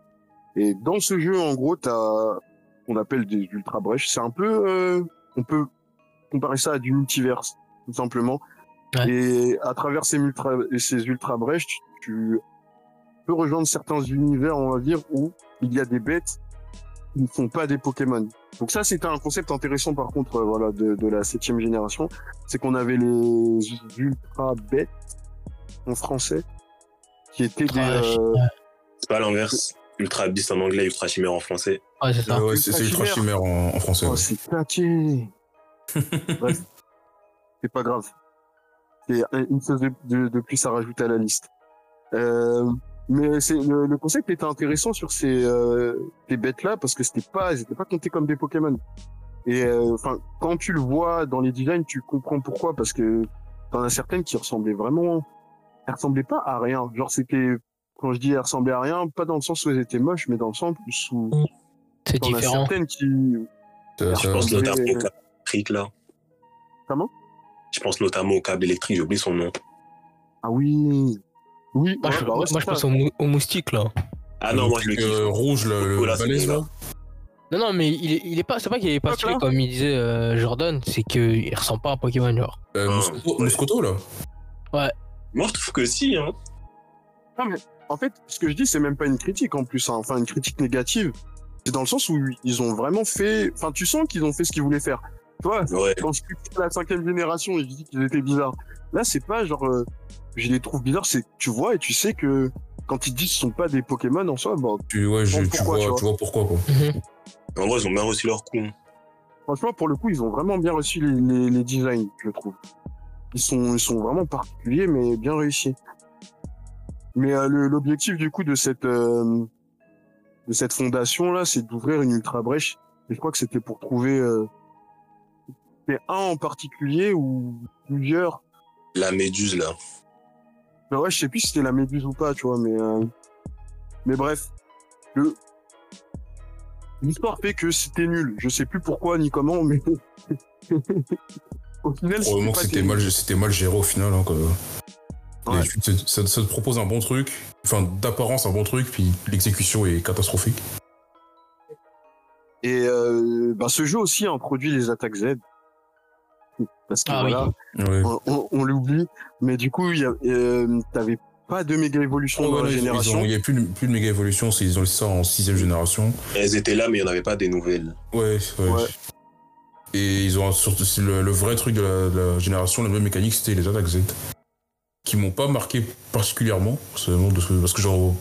Et dans ce jeu, en gros, t'as qu'on appelle des ultra brèches. C'est un peu, euh, on peut comparer ça à du multiverse, tout simplement. Ouais. Et à travers ces ultra, ces ultra brèches, tu, tu peux rejoindre certains univers, on va dire, où il y a des bêtes qui ne sont pas des Pokémon. Donc ça, c'était un concept intéressant, par contre, euh, voilà, de, de la septième génération c'est qu'on avait les ultra bêtes en français qui étaient des euh, C'est pas l'inverse. Ultra Beast en anglais, Ultra Chimère en français. Ouais, c'est ça. Euh, ouais, c'est c'est Ultra Chimère. En, en français. oh ouais. c'est claqué bref *laughs* c'est pas grave c'est une chose de, de- de plus à rajouter à la liste euh, mais c'est le, le concept était intéressant sur ces euh, ces bêtes là parce que c'était pas elles étaient pas comptées comme des Pokémon et euh, enfin quand tu le vois dans les designs tu comprends pourquoi parce que t'en as certaines qui ressemblaient vraiment elles ressemblaient pas à rien genre c'était quand je dis elles ressemblaient à rien pas dans le sens où elles étaient moches mais dans le sens où C'est t'en as différent. certaines qui Ça- Je pense notamment au câble électrique, là. Comment? Je pense notamment au câble électrique, j'ai oublié son nom. ah oui oui Moi, ouais, je, bah ouais, moi, c'est je ça. pense au, mou- au moustique là. Ah non, moi je le kiffe. Euh, rouge, le, le là. là. Non, non, mais il est, il est pas, c'est pas qu'il est pas là. comme il disait euh, Jordan, c'est qu'il ressemble pas à un Pokémon genre. Euh, Ah, Moscoto, ouais. Là. Moi je trouve que si, hein. Non, mais en fait, ce que je dis, c'est même pas une critique en plus, hein. enfin une critique négative. C'est dans le sens où ils ont vraiment fait. Enfin, tu sens qu'ils ont fait ce qu'ils voulaient faire. Tu vois, Ouais. quand je critique la cinquième génération et je dis qu'ils étaient bizarres. Là, c'est pas genre. Je les trouve bizarres, c'est que tu vois et tu sais que quand ils disent ce sont pas des Pokémon en soi, bon, Tu, ouais, je- Bon, tu, pourquoi, vois, tu vois. tu vois pourquoi, quoi. En vrai, ils ont bien reçu leur coup. franchement, pour le coup, ils ont vraiment bien reçu les, les, les designs, je trouve. Ils sont, ils sont vraiment particuliers, mais bien réussis. Mais euh, le- l'objectif du coup de cette euh, de cette fondation là, c'est d'ouvrir une ultra brèche. Et je crois que c'était pour trouver euh, un en particulier ou plusieurs. La méduse, là. Mais ouais, je sais plus si c'était la méduse ou pas, tu vois. Mais euh, mais bref, le l'histoire fait que c'était nul. Je sais plus pourquoi ni comment, mais *laughs* au final, Probablement c'était mal, c'était mal géré au final. Hein, quoi. Ouais. Et tu- ça, ça te propose un bon truc, enfin d'apparence un bon truc, puis l'exécution est catastrophique. Et euh, bah, ce jeu aussi a introduit les attaques Z. Parce que Ah voilà, on, on- on l'oublie. Mais du coup, euh, t'avais pas de méga évolution Oh, dans ouais, la génération. Il n'y a plus, de- plus de méga évolution, c'est- ils ont laissé ça en sixième génération. Elles étaient là, mais il n'y en avait pas des nouvelles. Ouais, ouais. Ouais. Et ils ont surtout c'est le, le vrai truc de la, de la génération, la même mécanique, c'était les attaques Z. Qui m'ont pas marqué particulièrement. parce que genre.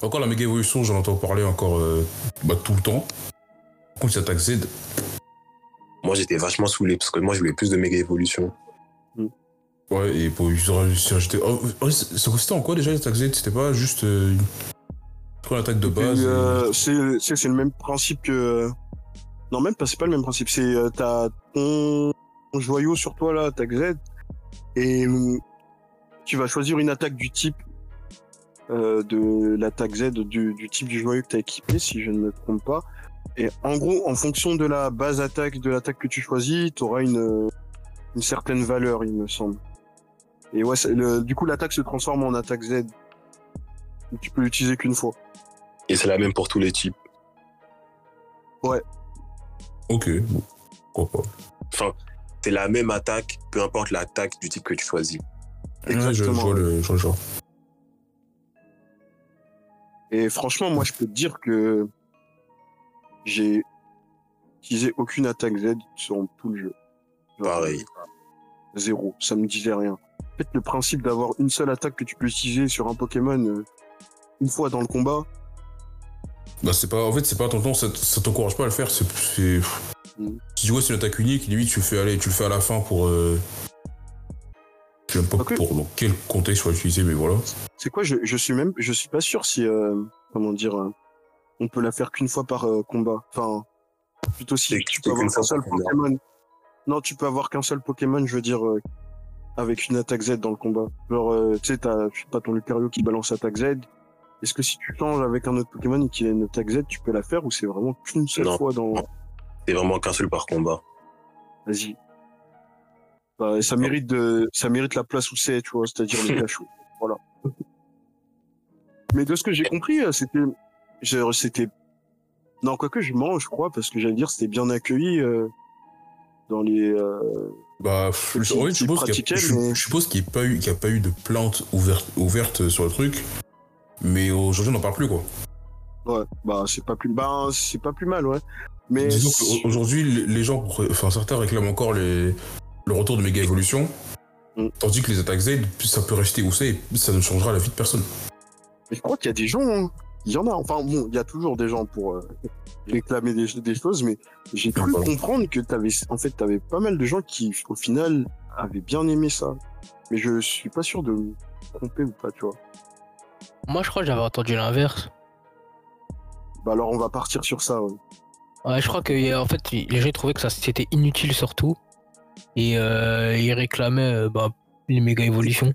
Encore la méga évolution, j'en entends parler encore euh, bah, tout le temps. Par contre, les attaques Z, Moi, j'étais vachement saoulé parce que moi, je voulais plus de méga évolution. ouais, et pour rajouter- Oh, oh, ça consistait en quoi déjà les attaques Z? C'était pas juste euh, une... attaque de base euh, c'est c'est- le même principe que. Non, même pas, c'est pas le même principe. C'est euh, t'as ton... ton joyau sur toi là, attaque Z, et euh, tu vas choisir une attaque du type euh, de l'attaque Z du, du type du joyau que t'as équipé, si je ne me trompe pas. Et en gros, en fonction de la base attaque de l'attaque que tu choisis, t'auras une euh, une certaine valeur, il me semble. Et ouais, le- du coup, l'attaque se transforme en attaque Z. Tu peux l'utiliser qu'une fois. Et c'est la même pour tous les types. Ok, bon, pourquoi pas. Enfin, c'est la même attaque, peu importe l'attaque du type que tu choisis. Ouais, je, je Exactement. vois le, je vois le genre. Et franchement, moi, je peux te dire que j'ai utilisé aucune attaque Z sur tout le jeu. Genre, Pareil. Zéro. Ça me disait rien. En fait, le principe d'avoir une seule attaque que tu peux utiliser sur un Pokémon euh, une fois dans le combat, Bah, c'est pas, en fait, c'est pas ton temps, ça, ça t'encourage pas à le faire. C'est, c'est- Mm. si tu vois, c'est une attaque unique, limite, tu le fais aller, tu le fais à la fin pour. Euh... Je sais même pas pour dans quel contexte tu vas l'utiliser, mais voilà. c'est quoi je, je suis même, je suis pas sûr si, euh, comment dire, euh, on peut la faire qu'une fois par euh, combat. Enfin, plutôt si tu peux avoir qu'un seul combat. Pokémon. Non, tu peux avoir qu'un seul Pokémon, je veux dire, euh, avec une attaque Z dans le combat. Genre, euh, tu sais, t'as, je sais pas, ton Lucario qui balance attaque Z. Est-ce que si tu changes avec un autre Pokémon et qu'il a une attaque Z, tu peux la faire ou c'est vraiment qu'une seule Non. fois dans. C'est vraiment qu'un seul par combat. Vas-y. Bah, ça mérite de, ça mérite la place où c'est, tu vois, c'est-à-dire le *laughs* cachot. Voilà. Mais de ce que j'ai compris, c'était, c'était, non, quoique je mens, je crois, parce que j'allais dire, c'était bien accueilli, euh, dans les, euh, Bah, je, suppose qu'il mais- n'y a, pas eu- qu'il a pas eu de plainte ouverte, ouverte sur le truc. Mais aujourd'hui, on n'en parle plus, quoi. ouais, bah, c'est pas plus, bah, c'est pas plus mal, ouais. Mais, Disons qu'aujourd'hui, les gens, enfin, certains réclament encore les, le retour de méga évolution. Mm. Tandis que les attaques Z, ça peut rester où c'est, ça ne changera la vie de personne. mais je crois qu'il y a des gens, hein. Il y en a, enfin, bon, il y a toujours des gens pour, euh, *laughs* réclamer des, des choses, mais j'ai cru comprendre que t'avais, en fait, t'avais pas mal de gens qui, au final, avaient bien aimé ça. Mais je suis pas sûr de me tromper ou pas, tu vois. Moi, je crois que j'avais entendu l'inverse. Bah alors, on va partir sur ça, ouais. Ouais, je crois que euh, en fait, les gens trouvaient que ça c'était inutile surtout. Et euh, ils réclamaient euh, bah, les méga évolutions.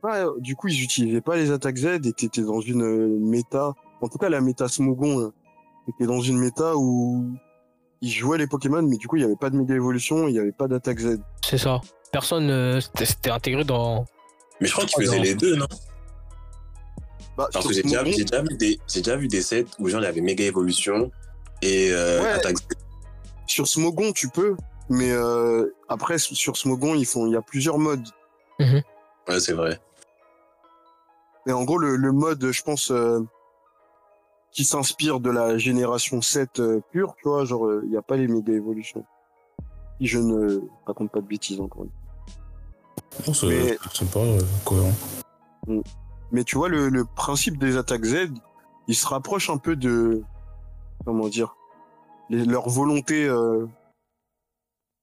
Pas, euh, du coup, ils utilisaient pas les attaques Z et t'étais dans une euh, méta, en tout cas la méta Smogon, là. T'étais dans une méta où ils jouaient les Pokémon, mais du coup, il y avait pas de méga évolution, il y avait pas d'attaque Z. C'est ça. Personne euh, c'était intégré dans. Mais je crois qu'ils Oh, faisaient les deux, non? Bah, Parce sur que j'ai déjà, vu des, j'ai déjà vu des sets où genre il y avait méga évolution et euh, Ouais. attaque. sur Smogon, tu peux, mais euh, après, sur Smogon, ils font, il y a plusieurs modes. Ouais, c'est vrai. Et en gros, le, le mode, je pense, euh, qui s'inspire de la génération 7 euh, pure, tu vois, genre, il n'y a pas les méga évolutions. Si je ne raconte pas de bêtises encore. une fois. Non, ça, Mais- paraît euh, cohérent. Mais tu vois, le, le principe des attaques Z, il se rapproche un peu de, comment dire, les, leur volonté euh,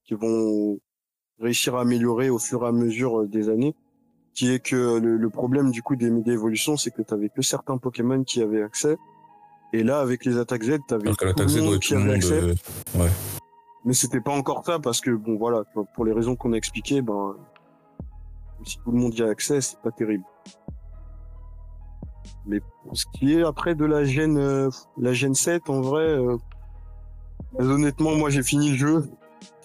qu'ils vont réussir à améliorer au fur et à mesure euh, des années, qui est que le, le problème du coup des méga évolutions, c'est que t'avais que certains Pokémon qui avaient accès, et là avec les attaques Z, t'avais Alors tout l'attaque le Z, monde ouais, qui tout avait accès, euh, mais c'était pas encore ça parce que bon voilà, pour- les raisons qu'on a expliquées, ben si tout le monde y a accès, c'est pas terrible. Mais pour ce qui est après de la gêne, euh, la gêne 7, en vrai, euh, honnêtement, moi j'ai fini le jeu,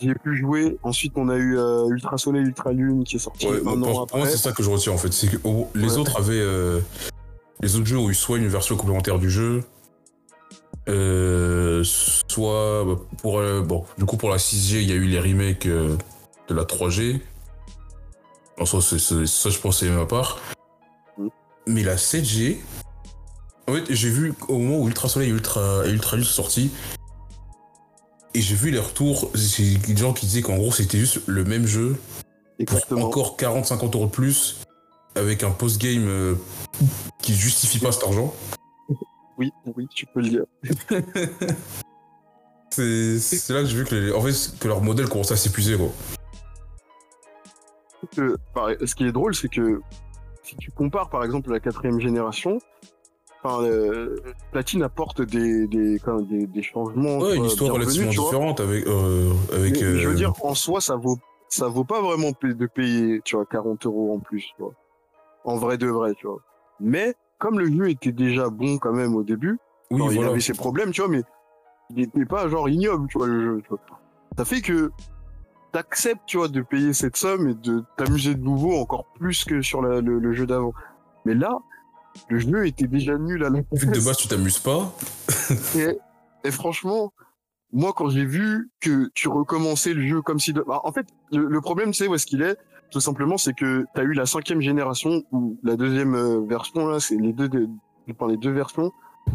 j'ai pu jouer. Ensuite, on a eu euh, Ultra Soleil, Ultra Lune qui est sorti Ouais, un an après. moi, c'est ça que je retiens en fait. C'est que oh, les Ouais. autres avaient. euh, les autres jeux ont eu soit une version complémentaire du jeu, euh, soit. bah, pour, bon, du coup, pour la 6G, il y a eu les remakes de la 3G. En soi, c'est- c'est- ça, je pense, c'est ma part. Mm. Mais la 7G. En fait, j'ai vu au moment où Ultra Soleil et Ultra, et Ultra Lune sont sortis. Et j'ai vu les retours, j'ai des gens qui disaient qu'en gros c'était juste le même jeu, pour encore 40-50 euros de plus avec un post-game euh, qui justifie pas cet argent. Oui, oui, tu peux le dire. *laughs* C'est là que j'ai vu que, les- en fait, que leur modèle commençait à s'épuiser. quoi. que, ce qui est drôle, c'est que si tu compares par exemple la quatrième génération, enfin, euh, Platine apporte des, des, quand même des, des changements. Ouais, une histoire relativement différente avec. euh, avec Mais, Je veux euh, dire, en soi, ça vaut, ça vaut pas vraiment de payer, tu vois, 40 euros en plus, tu vois. En vrai de vrai, tu vois. Mais, comme le jeu était déjà bon quand même au début, oui, il avait ses problèmes, tu vois, mais il était pas genre ignoble, tu vois, le jeu, tu vois. Ça fait que t'acceptes, tu vois, de payer cette somme et de t'amuser de nouveau encore plus que sur la- le, le jeu d'avant. Mais là, le jeu était déjà nul à la que de base tu t'amuses pas, *laughs* et, et franchement, moi, quand j'ai vu que tu recommençais le jeu comme si de... Bah, en fait, le, le problème, c'est où est-ce qu'il est tout simplement, c'est que t'as eu la cinquième génération ou la deuxième euh, version là, c'est les deux, de- enfin, les deux versions,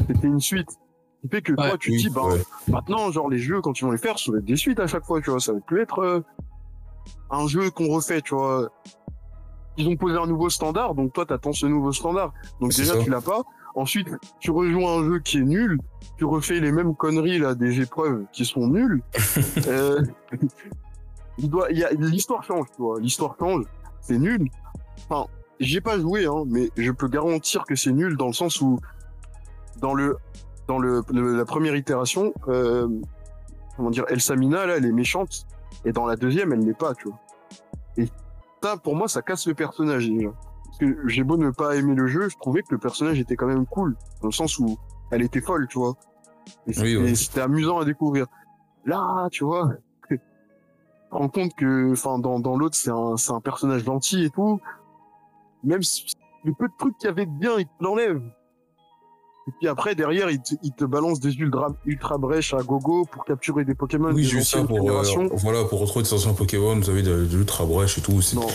c'était une suite. Ce qui fait que toi, tu te dis, bah, ouais. maintenant, genre les jeux, quand ils vont les faire, ça va être des suites à chaque fois, tu vois. Ça va plus être euh, un jeu qu'on refait, tu vois. Ils ont posé un nouveau standard, donc toi, t'attends ce nouveau standard. Donc déjà, ça. tu l'as pas. Ensuite, tu rejoins un jeu qui est nul. Tu refais les mêmes conneries là, des épreuves qui sont nulles. *laughs* euh, il doit, il y a, l'histoire change, tu vois. L'histoire change. C'est nul. Enfin, j'ai pas joué, hein, mais je peux garantir que c'est nul dans le sens où, dans le, dans le, le- la première itération, euh, comment dire, Elsa Mina, là, elle est méchante. Et dans la deuxième, elle l'est pas, tu vois. Et ça, pour moi, ça casse le personnage, déjà. Parce que j'ai beau ne pas aimer le jeu, je trouvais que le personnage était quand même cool. Dans le sens où elle était folle, tu vois. Et c'était ouais. c'était amusant à découvrir. Là, tu vois, *laughs* tu te rends compte que, enfin, dans, dans l'autre, c'est un, c'est un personnage gentil et tout. Même si le peu de trucs qu'il y avait de bien, il te l'enlève. Et puis après, derrière, il te, il te balance des ultra, ultra brèches à gogo pour capturer des Pokémon Oui, eu ça pour, euh, voilà, pour retrouver des anciens Pokémon, vous avez de, de l'ultra brèche et tout. c'est- Non,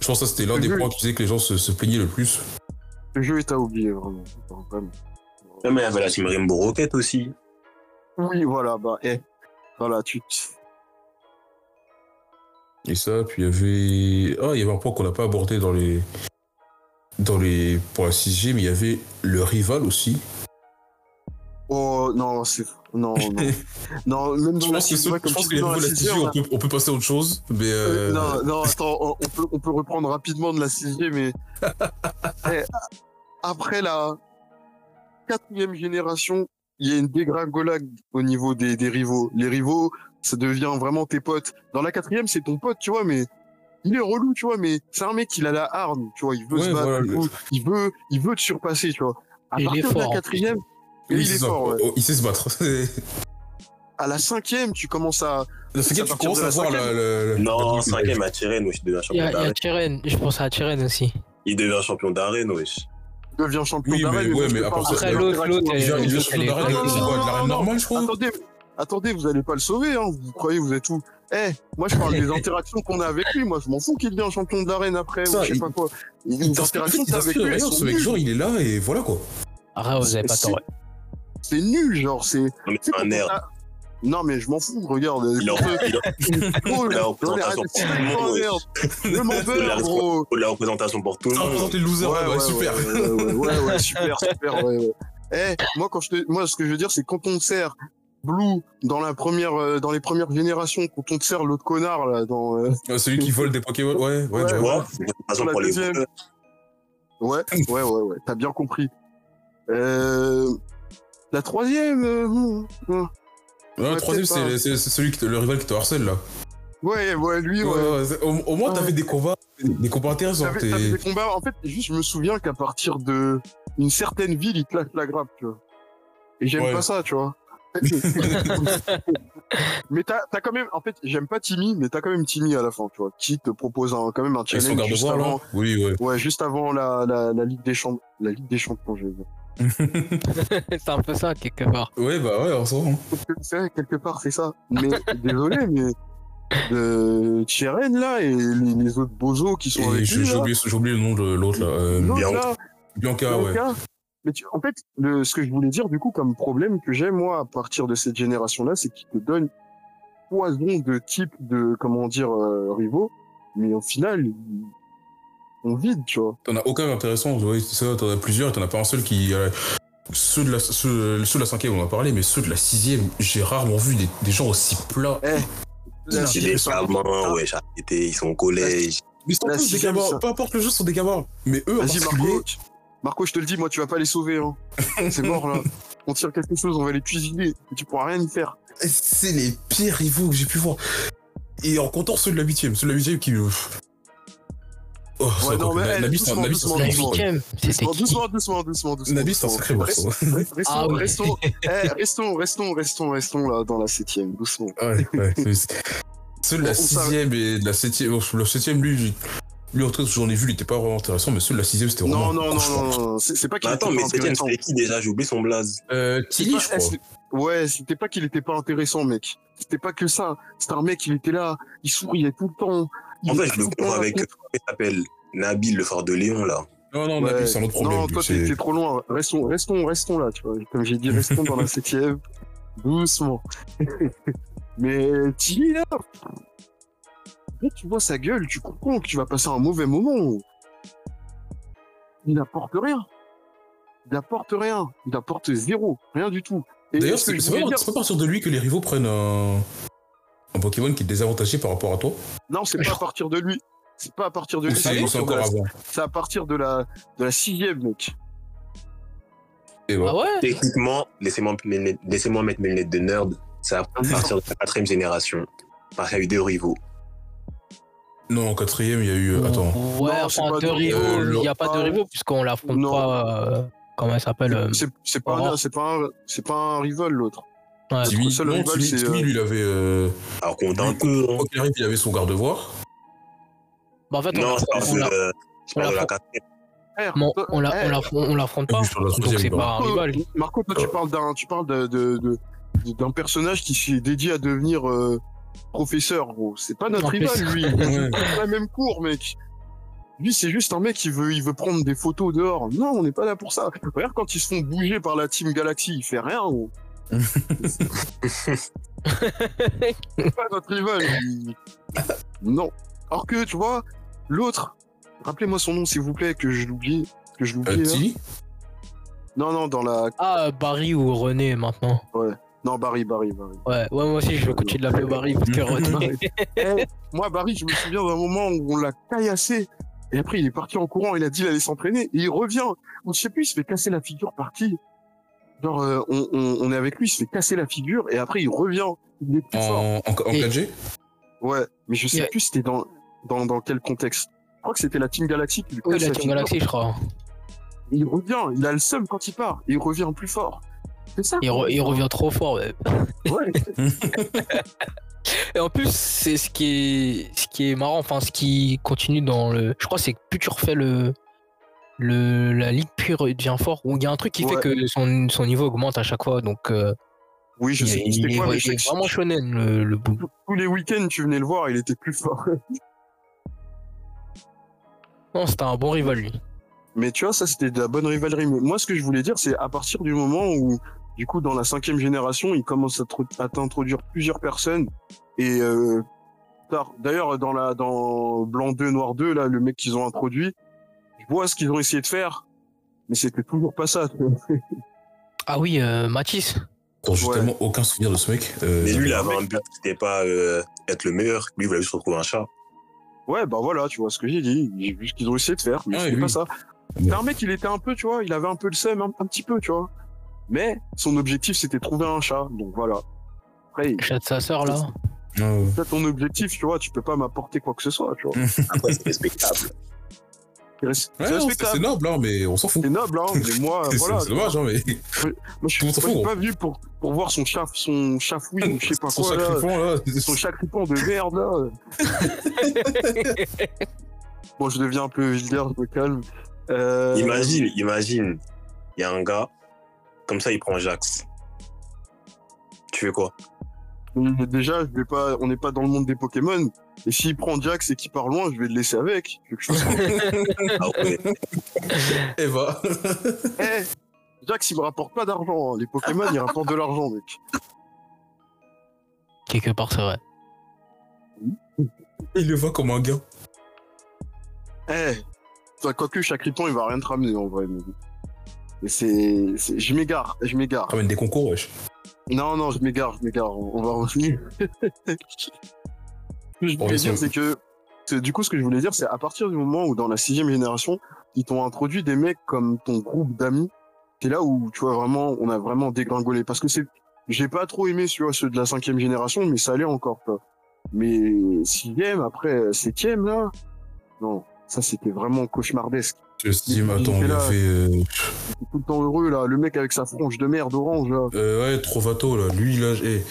Je pense que ça, c'était l'un des jeu- points qui faisait que les gens se, se plaignaient le plus. le jeu est à oublier, vraiment. Vraiment. Ouais, mais il y avait la Team Rainbow Rocket aussi. Oui, voilà, bah, eh. Voilà, tu, Et ça, puis il y avait. Ah, il y avait un point qu'on n'a pas abordé dans les. Dans les. Pour la 6G, mais il y avait le rival aussi. Oh non, c'est non non *laughs* non même Je dans la pense six- ce- comme je pense que dans la la sixième, 6G, on peut, on peut passer à autre chose. Mais. euh, Euh... non *laughs* non attends on on peut on peut reprendre rapidement de la sixième mais *laughs* Eh, après la quatrième génération il y a une dégringolade au niveau des, des rivaux les rivaux ça devient vraiment tes potes dans la quatrième c'est ton pote tu vois mais il est relou tu vois mais c'est un mec il a la hargne tu vois il veut Ouais, se battre voilà, le- il veut il veut te surpasser tu vois à il partir de la en quatrième oui, il est fort ouais. Oh, Il sait se battre. *laughs* à la cinquième, tu commences à. Cas, à tu commences à la voir cinquième. la. la- la- Non, la- cinquième à Tyren, wesh, il devient Il champion a, il y a d'arène. Tyren, je pense à Tyren aussi. Il devient champion d'arène, wesh. devient champion Oui, mais d'arène. ouais, mais à part ça, Après, l'autre, l'autre, Il vient- il vient elle- champion d'arène, de l'arène non, normale, je crois Attendez, attendez, vous allez pas le sauver, hein. Vous croyez, vous êtes où? Eh, moi je parle des interactions qu'on a avec lui. Moi, je m'en fous qu'il devient champion d'arène après Ça, ou je sais il- pas quoi. Il Les interactions que avec lui, sont ce mec, genre, il est là et voilà quoi. Ah, vous avez pas C'est- tort. ouais. C'est nul, genre c'est. Non, mais c'est un quand nerf. on a- Non mais je m'en fous. Regarde. Il est en- la représentation pour tout le je monde, représente les losers, Ouais, ouais, ouais, super. Ouais, ouais, ouais, ouais, ouais, super, super, ouais, ouais. *laughs* Eh, moi, quand je te, moi, ce que je veux dire, c'est quand on sert Blue dans la première, euh, dans les premières générations, quand on te sert l'autre connard, là, dans, euh, Euh, Celui qui vole des Pokémon, ouais, ouais, Ouais, tu vois. la voleurs. ouais, ouais, ouais, ouais, t'as bien compris. Euh, la troisième, euh, hmm, hmm. Non, Ouais, troisième, peut-être c'est celui qui te, le rival qui te harcèle là. ouais, ouais, lui, Ouais, ouais. ouais, au, au moins, Ouais. t'avais des combats, des combats intéressants. T'avais, des combats, en fait, juste, je me souviens qu'à partir de une certaine ville, il te lâche la grappe, tu vois. Et j'aime Ouais. pas ça, tu vois. *laughs* mais t'as, quand même, en fait, j'aime pas Timmy, mais t'as quand même Timmy à la fin, tu vois, qui te propose un, quand même un challenge juste avant, là Oui, ouais. ouais, juste avant la, la, la Ligue des Champions, la Ligue des Champions, je veux dire. *laughs* c'est un peu ça, quelque part. Ouais, bah ouais, en ce moment. C'est vrai, quelque part, c'est ça. Mais, *laughs* désolé, mais, de Cheren, là, et les, les autres bozos qui sont Et avec lui, j'ai oublié, le nom de l'autre là. Euh, Bianca. Bianca, ouais. Mais tu- en fait, le, ce que je voulais dire, du coup, comme problème que j'ai, moi, à partir de cette génération-là, c'est qu'il te donne poison de type de, comment dire, euh, rivaux, mais au final, ils sont vides, tu vois. T'en as aucun intéressant, ouais, c'est ça, t'en as plusieurs et t'en as pas un seul qui. euh, ceux, de la, ceux, ceux de la cinquième, on en a parlé, mais ceux de la sixième, j'ai rarement vu des, des gens aussi plats. Eh, C'est des gamins, wesh, arrêtez, ils sont au collège. Mais ils sont La tous des gamins, peu importe le jeu, sont des gamins. Mais eux, en particulier, Marco. Marco, je te le dis, moi, tu vas pas les sauver, hein. *laughs* C'est mort, là. On tire quelque chose, on va les cuisiner. et Tu pourras rien y faire. c'est les pires rivaux que j'ai pu voir. Et en comptant ceux de la huitième, ceux de la huitième qui. euh, Oh, c'est Ouais, non, mais, eh, Nabi, c'est un doucement, doucement, La Doucement, doucement, doucement, doucement, doucement. Nabi, c'est un doucement. sacré morceau. Restons, Ah restons, *laughs* eh, restons, restons, restons, restons, là, dans la septième, doucement. Ouais, ouais. c'est- Ceux de la sixième et de la septième. bon, Le septième, lui, lui en tout cas, j'en ai vu, il était pas vraiment intéressant, mais ceux de la sixième, c'était vraiment. Non, non, non, non, non, c'est pas qu'il Mais attends, était mais Septième, intéressant. c'était qui déjà? J'ai oublié son blaze. Euh, Tilly, je eh, crois. c'est- Ouais, c'était pas qu'il était pas intéressant, mec. C'était pas que ça. C'était un mec, il était là, il souriait tout le temps. En fait, je le comprends avec, comment il s'appelle? Nabil, le phare de Léon, là. Non, non, vu, c'est un autre problème. Non, toi, t'es trop loin. Restons, restons, restons là, tu vois. Comme j'ai dit, restons dans la *laughs* septième. Doucement. *laughs* Mais es là. Dès que tu vois sa gueule, tu comprends que tu vas passer un mauvais moment. Il n'apporte rien. Il n'apporte rien. Il n'apporte zéro. Rien du tout. D'ailleurs, ce que c'est voulais pas, dire- pas à partir de lui que les rivaux prennent un, un Pokémon qui est désavantagé par rapport à toi. Non, c'est pas à partir de lui. C'est pas à partir de lui. c'est à c'est partir de encore la- avant. C'est à partir de la, de la sixième, mec. Et voilà. Ah ouais Techniquement, laissez-moi laissez-moi mettre mes lunettes de nerd. C'est à partir de la quatrième génération. Parce qu'il y a eu deux rivaux. Non, en quatrième, il y a eu. euh, Attends. Ouais, Non, enfin, rivaux. rivaux. Il n'y a pas de Euh, rivaux puisqu'on l'affronte pas. euh, comment elle s'appelle euh, C'est pas, un- c'est pas, un- pas un rival, l'autre. ouais. Timmy, seul non, rival, Timmy, euh, lui, il avait. euh, Alors qu'on un lui, peu. hein. Quand il arrive, il avait son garde-voir. Bah, en fait, on Non, on de, euh, de l'affronte pas. Donc c'est pas un rival. Marco, toi, tu parles d'un, tu parles de, de, de- de- d'un personnage qui s'est dédié à devenir euh, professeur, gros. C'est pas notre rival, lui. Ouais. C'est la même cour, mec. Lui, c'est juste un mec qui veut, il veut prendre des photos dehors. Non, on n'est pas là pour ça. Regarde quand ils se font bouger par la Team Galaxy, il fait rien, gros. *laughs* C'est pas notre rival. lui. Non. Alors que, tu vois, l'autre, rappelez-moi son nom, s'il vous plaît, que je l'oublie. Que je l'oublie. Euh. Timmy Non, non, dans la. Ah, Barry ou René maintenant. Non, Barry, Barry, Barry. Ouais, ouais, moi aussi je vais continuer de l'appeler Barry parce que *laughs* René. Eh, moi, Barry, je me souviens d'un moment où on l'a caillassé. Et après, il est parti en courant, il a dit il allait s'entraîner. Et il revient. Ou je sais plus, il se fait casser la figure par qui Genre, euh, on, on, on est avec lui, il se fait casser la figure. Et après, il revient. Il est plus fort. en, en, en Et- 4G Ouais, mais je sais Yeah. plus c'était dans, dans, dans quel contexte. Je crois que c'était la Team Galaxy qui lui Oui, la la Team figure. Galaxy, je crois. Et il revient, il a le seum quand il part. Et il revient plus fort. Ça Il, quoi. re- il revient trop fort. ouais. Ouais. *laughs* Et en plus, c'est ce qui est ce qui est marrant, enfin ce qui continue dans le. Je crois que c'est que plus tu refais le. Le, la ligue pure devient fort, où il y a un truc qui Ouais. fait que son, son niveau augmente à chaque fois, donc euh, Oui, je il, sais il est, quoi, mais je est vraiment shonen le, le bout. tous les week-ends, tu venais le voir, il était plus fort. Non, c'était un bon rival lui. Mais tu vois, ça c'était de la bonne rivalerie. Mais moi, ce que je voulais dire, c'est à partir du moment où, du coup, dans la cinquième génération, il commence à, tro- à t'introduire plusieurs personnes. Et euh, d'ailleurs, dans la dans Blanc 2, Noir 2, là, le mec qu'ils ont introduit, je vois ce qu'ils ont essayé de faire, mais c'était toujours pas ça. tu vois. *laughs* Ah oui, euh, Matisse. Quand j'ai Ouais. tellement aucun souvenir de ce mec. euh, Mais lui, il avait un but, c'était pas euh, être le meilleur. Lui, il voulait juste retrouver un chat. Ouais, bah voilà, tu vois ce que j'ai dit. J'ai vu ce qu'ils ont essayé de faire, mais Ah, c'était oui. pas ça. C'était un mec, il était un peu, tu vois, il avait un peu le seum, un, un petit peu, tu vois. Mais son objectif, c'était trouver un chat. Donc voilà. Après, Chat de sa sœur là. euh, c'est ton objectif, tu vois, tu peux pas m'apporter quoi que ce soit, tu vois. *laughs* Après, c'est respectable. Ouais, c'est non, c'est respectable. c'est noble, hein, mais on s'en fout. C'est noble, hein, mais moi, *laughs* C'est voilà. c'est dommage, hein, mais Moi, je suis, le je suis pas venu pour, pour voir son chaf, son chafouille ou je sais pas son quoi, là. sacrifiant, là. Son chacripant de merde, là. *laughs* bon, je deviens un peu vulgaire, je me calme. Euh, Imagine, imagine, il y a un gars, comme ça, il prend Jax. Tu fais quoi? Mais Déjà, je vais pas, on n'est pas dans le monde des Pokémon. Et s'il prend Jax et qu'il part loin, je vais le laisser avec. Je veux que je fasse quoi? *laughs* *laughs* Ah ouais. Eva. Eh, Jax, il me rapporte pas d'argent. hein. Les Pokémon, ils rapportent de l'argent, mec. Quelque part, c'est vrai. Il le voit comme un gars. Eh, toi, quoique Chacripant, il va rien te ramener en vrai. Mais, c'est, je m'égare, je m'égare. Ramène des concours, wesh. Non, non, je m'égare, je m'égare. On va revenir. *laughs* ce que je voulais dire, c'est que, du coup, ce que je voulais dire, c'est à partir du moment où dans la sixième génération, ils t'ont introduit des mecs comme ton groupe d'amis, c'est là où, tu vois, vraiment, on a vraiment dégringolé. Parce que c'est, j'ai pas trop aimé, tu vois, ceux de la cinquième génération, mais ça allait encore, quoi. Mais sixième, après, septième, là, non, ça c'était vraiment cauchemardesque. Je me suis dit, mais Il attends, était il a là. fait. euh, tout le temps heureux, là, le mec avec sa frange de merde orange, là. euh, ouais, Trovato, là. Lui, là. eh.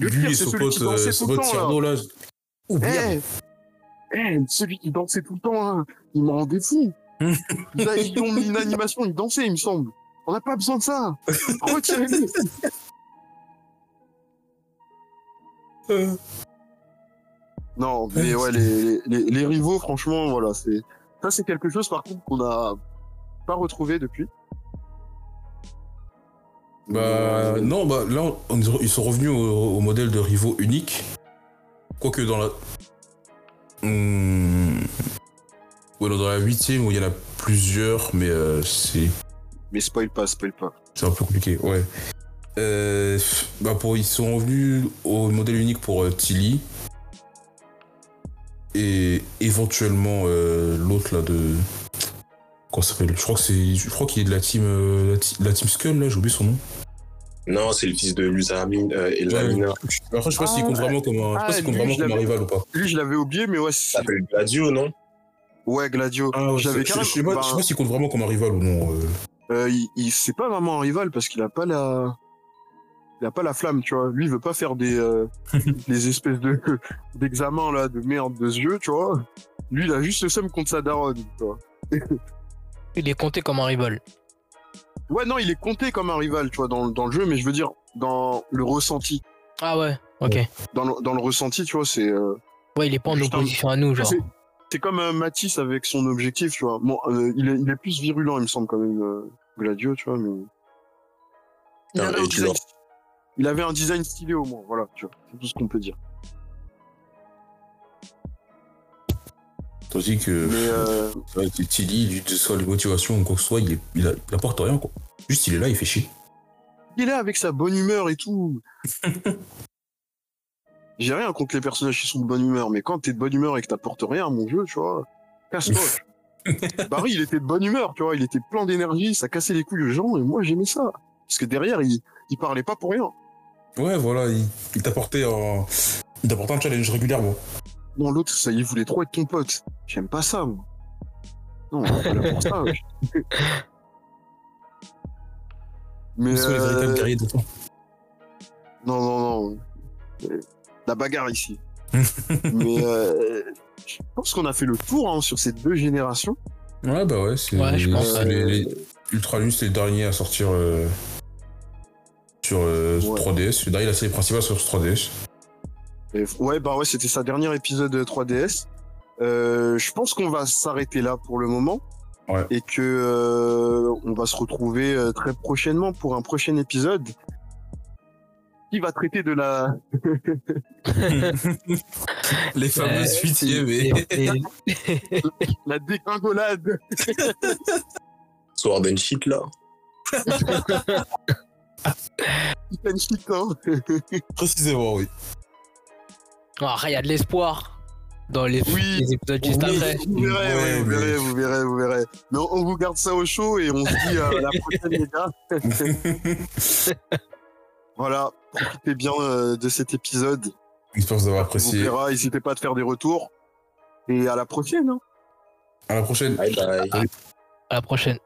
Le Lui pire, et son pote, euh, son pote là. Oubliable. Eh, eh, celui qui dansait tout le temps, hein, il me rendait fou. *laughs* a- ils ont mis une animation, il dansait, il me semble. On n'a pas besoin de ça. Retirez-le. *laughs* Non, mais ouais, les, les, les rivaux, franchement, voilà, c'est ça, c'est quelque chose par contre qu'on a pas retrouvé depuis. Bah Euh, non, bah là on- ils sont revenus au, au modèle de rivaux unique. Quoique dans la. Hmm, Ouais, dans la huitième où il y en a plusieurs, mais euh, c'est Mais spoil pas, spoil pas. c'est un peu compliqué, ouais. Euh, bah pour, ils sont revenus au modèle unique pour Tilly. Et éventuellement euh, l'autre là de. Comment ça s'appelle? Je crois que c'est. Je crois qu'il est de la team. euh, la, team Skull là, j'ai oublié son nom. Non, c'est le fils de Lusamine euh, et Ouais. Lamina. Après, je sais pas s'il Ah, compte vraiment comme un, je sais pas ah, s'il compte lui, vraiment comme un rival ou pas. Lui, je l'avais oublié, mais ouais, c'est... s'appelle Gladio, non? Ouais, Gladio. Ah, je l'avais je, je sais pas, je sais pas s'il compte vraiment comme un rival ou non. euh. Euh, il, il- c'est pas vraiment un rival parce qu'il a pas la, il a pas la flamme, tu vois. Lui, il veut pas faire des, euh, *laughs* des espèces de d'examens là de merde de jeu, tu vois. Lui, il a juste le seum contre sa daronne, tu vois. *laughs* Il est compté comme un rival. Ouais, non, il est compté comme un rival, tu vois, dans, dans le jeu, mais je veux dire dans le ressenti. Ah ouais, ok. Dans le, dans le ressenti, tu vois, c'est euh, Ouais, il est pas en opposition à nous, genre. c'est c'est comme un Matisse avec son objectif, tu vois. Bon, euh, il, est, il est plus virulent, il me semble quand même, euh, Gladio, tu vois, mais. Et tu leur- il avait un design stylé au moins, voilà, tu vois, c'est tout ce qu'on peut dire. Tandis que Mais euh, *laughs* ouais, Tilly, que ce soit les motivations ou quoi que ce soit, il, est- il, a- il apporte rien quoi. Juste il est là, il fait chier. il est là avec sa bonne humeur et tout. *laughs* J'ai rien contre les personnages qui sont de bonne humeur, mais quand t'es de bonne humeur et que t'apportes rien à mon jeu, tu vois, casse-toi. *laughs* Barry, il était de bonne humeur, tu vois, il était plein d'énergie, ça cassait les couilles aux gens, et moi j'aimais ça. Parce que derrière, il, il parlait pas pour rien. Ouais, voilà, il, il t'apportait un, un challenge régulièrement. Non, l'autre, ça, il voulait trop être ton pote. J'aime pas ça, moi. Non, on est pas là pour ça. Mais *laughs* Ils sont les euh, véritables guerriers de temps. non, non, non. Euh, La bagarre ici. *laughs* Mais euh, je pense qu'on a fait le tour hein, sur ces deux générations. Ouais, bah ouais, c'est Ouais, je pense, c'est ouais. les, les Ultra Lune, c'est le dernier à sortir euh, sur euh, Ouais. 3DS. Le dernier, la série principale sur 3DS. Et- ouais, bah ouais, c'était sa dernier épisode 3DS. Euh, je pense qu'on va s'arrêter là pour le moment. Ouais. Et que euh, on va se retrouver euh, très prochainement pour un prochain épisode qui va traiter de la *laughs* les fameuses Euh, huitièmes et- la dégringolade. Sword and Shit, là. *laughs* Hein. *laughs* Précisément, oui. Ah, il y a de l'espoir dans les, Oui. les épisodes juste Oui, après. Vous verrez, Ouais, ouais, vous verrez, vous verrez, vous verrez. Mais on, vous garde ça au chaud et on se dit euh, à la prochaine, les gars. *laughs* Voilà, profitez bien euh, de cet épisode. J'espère que vous On vous apprécié. verra, n'hésitez pas à faire des retours. Et à la prochaine. Hein. À la prochaine. Bye bye. À la prochaine.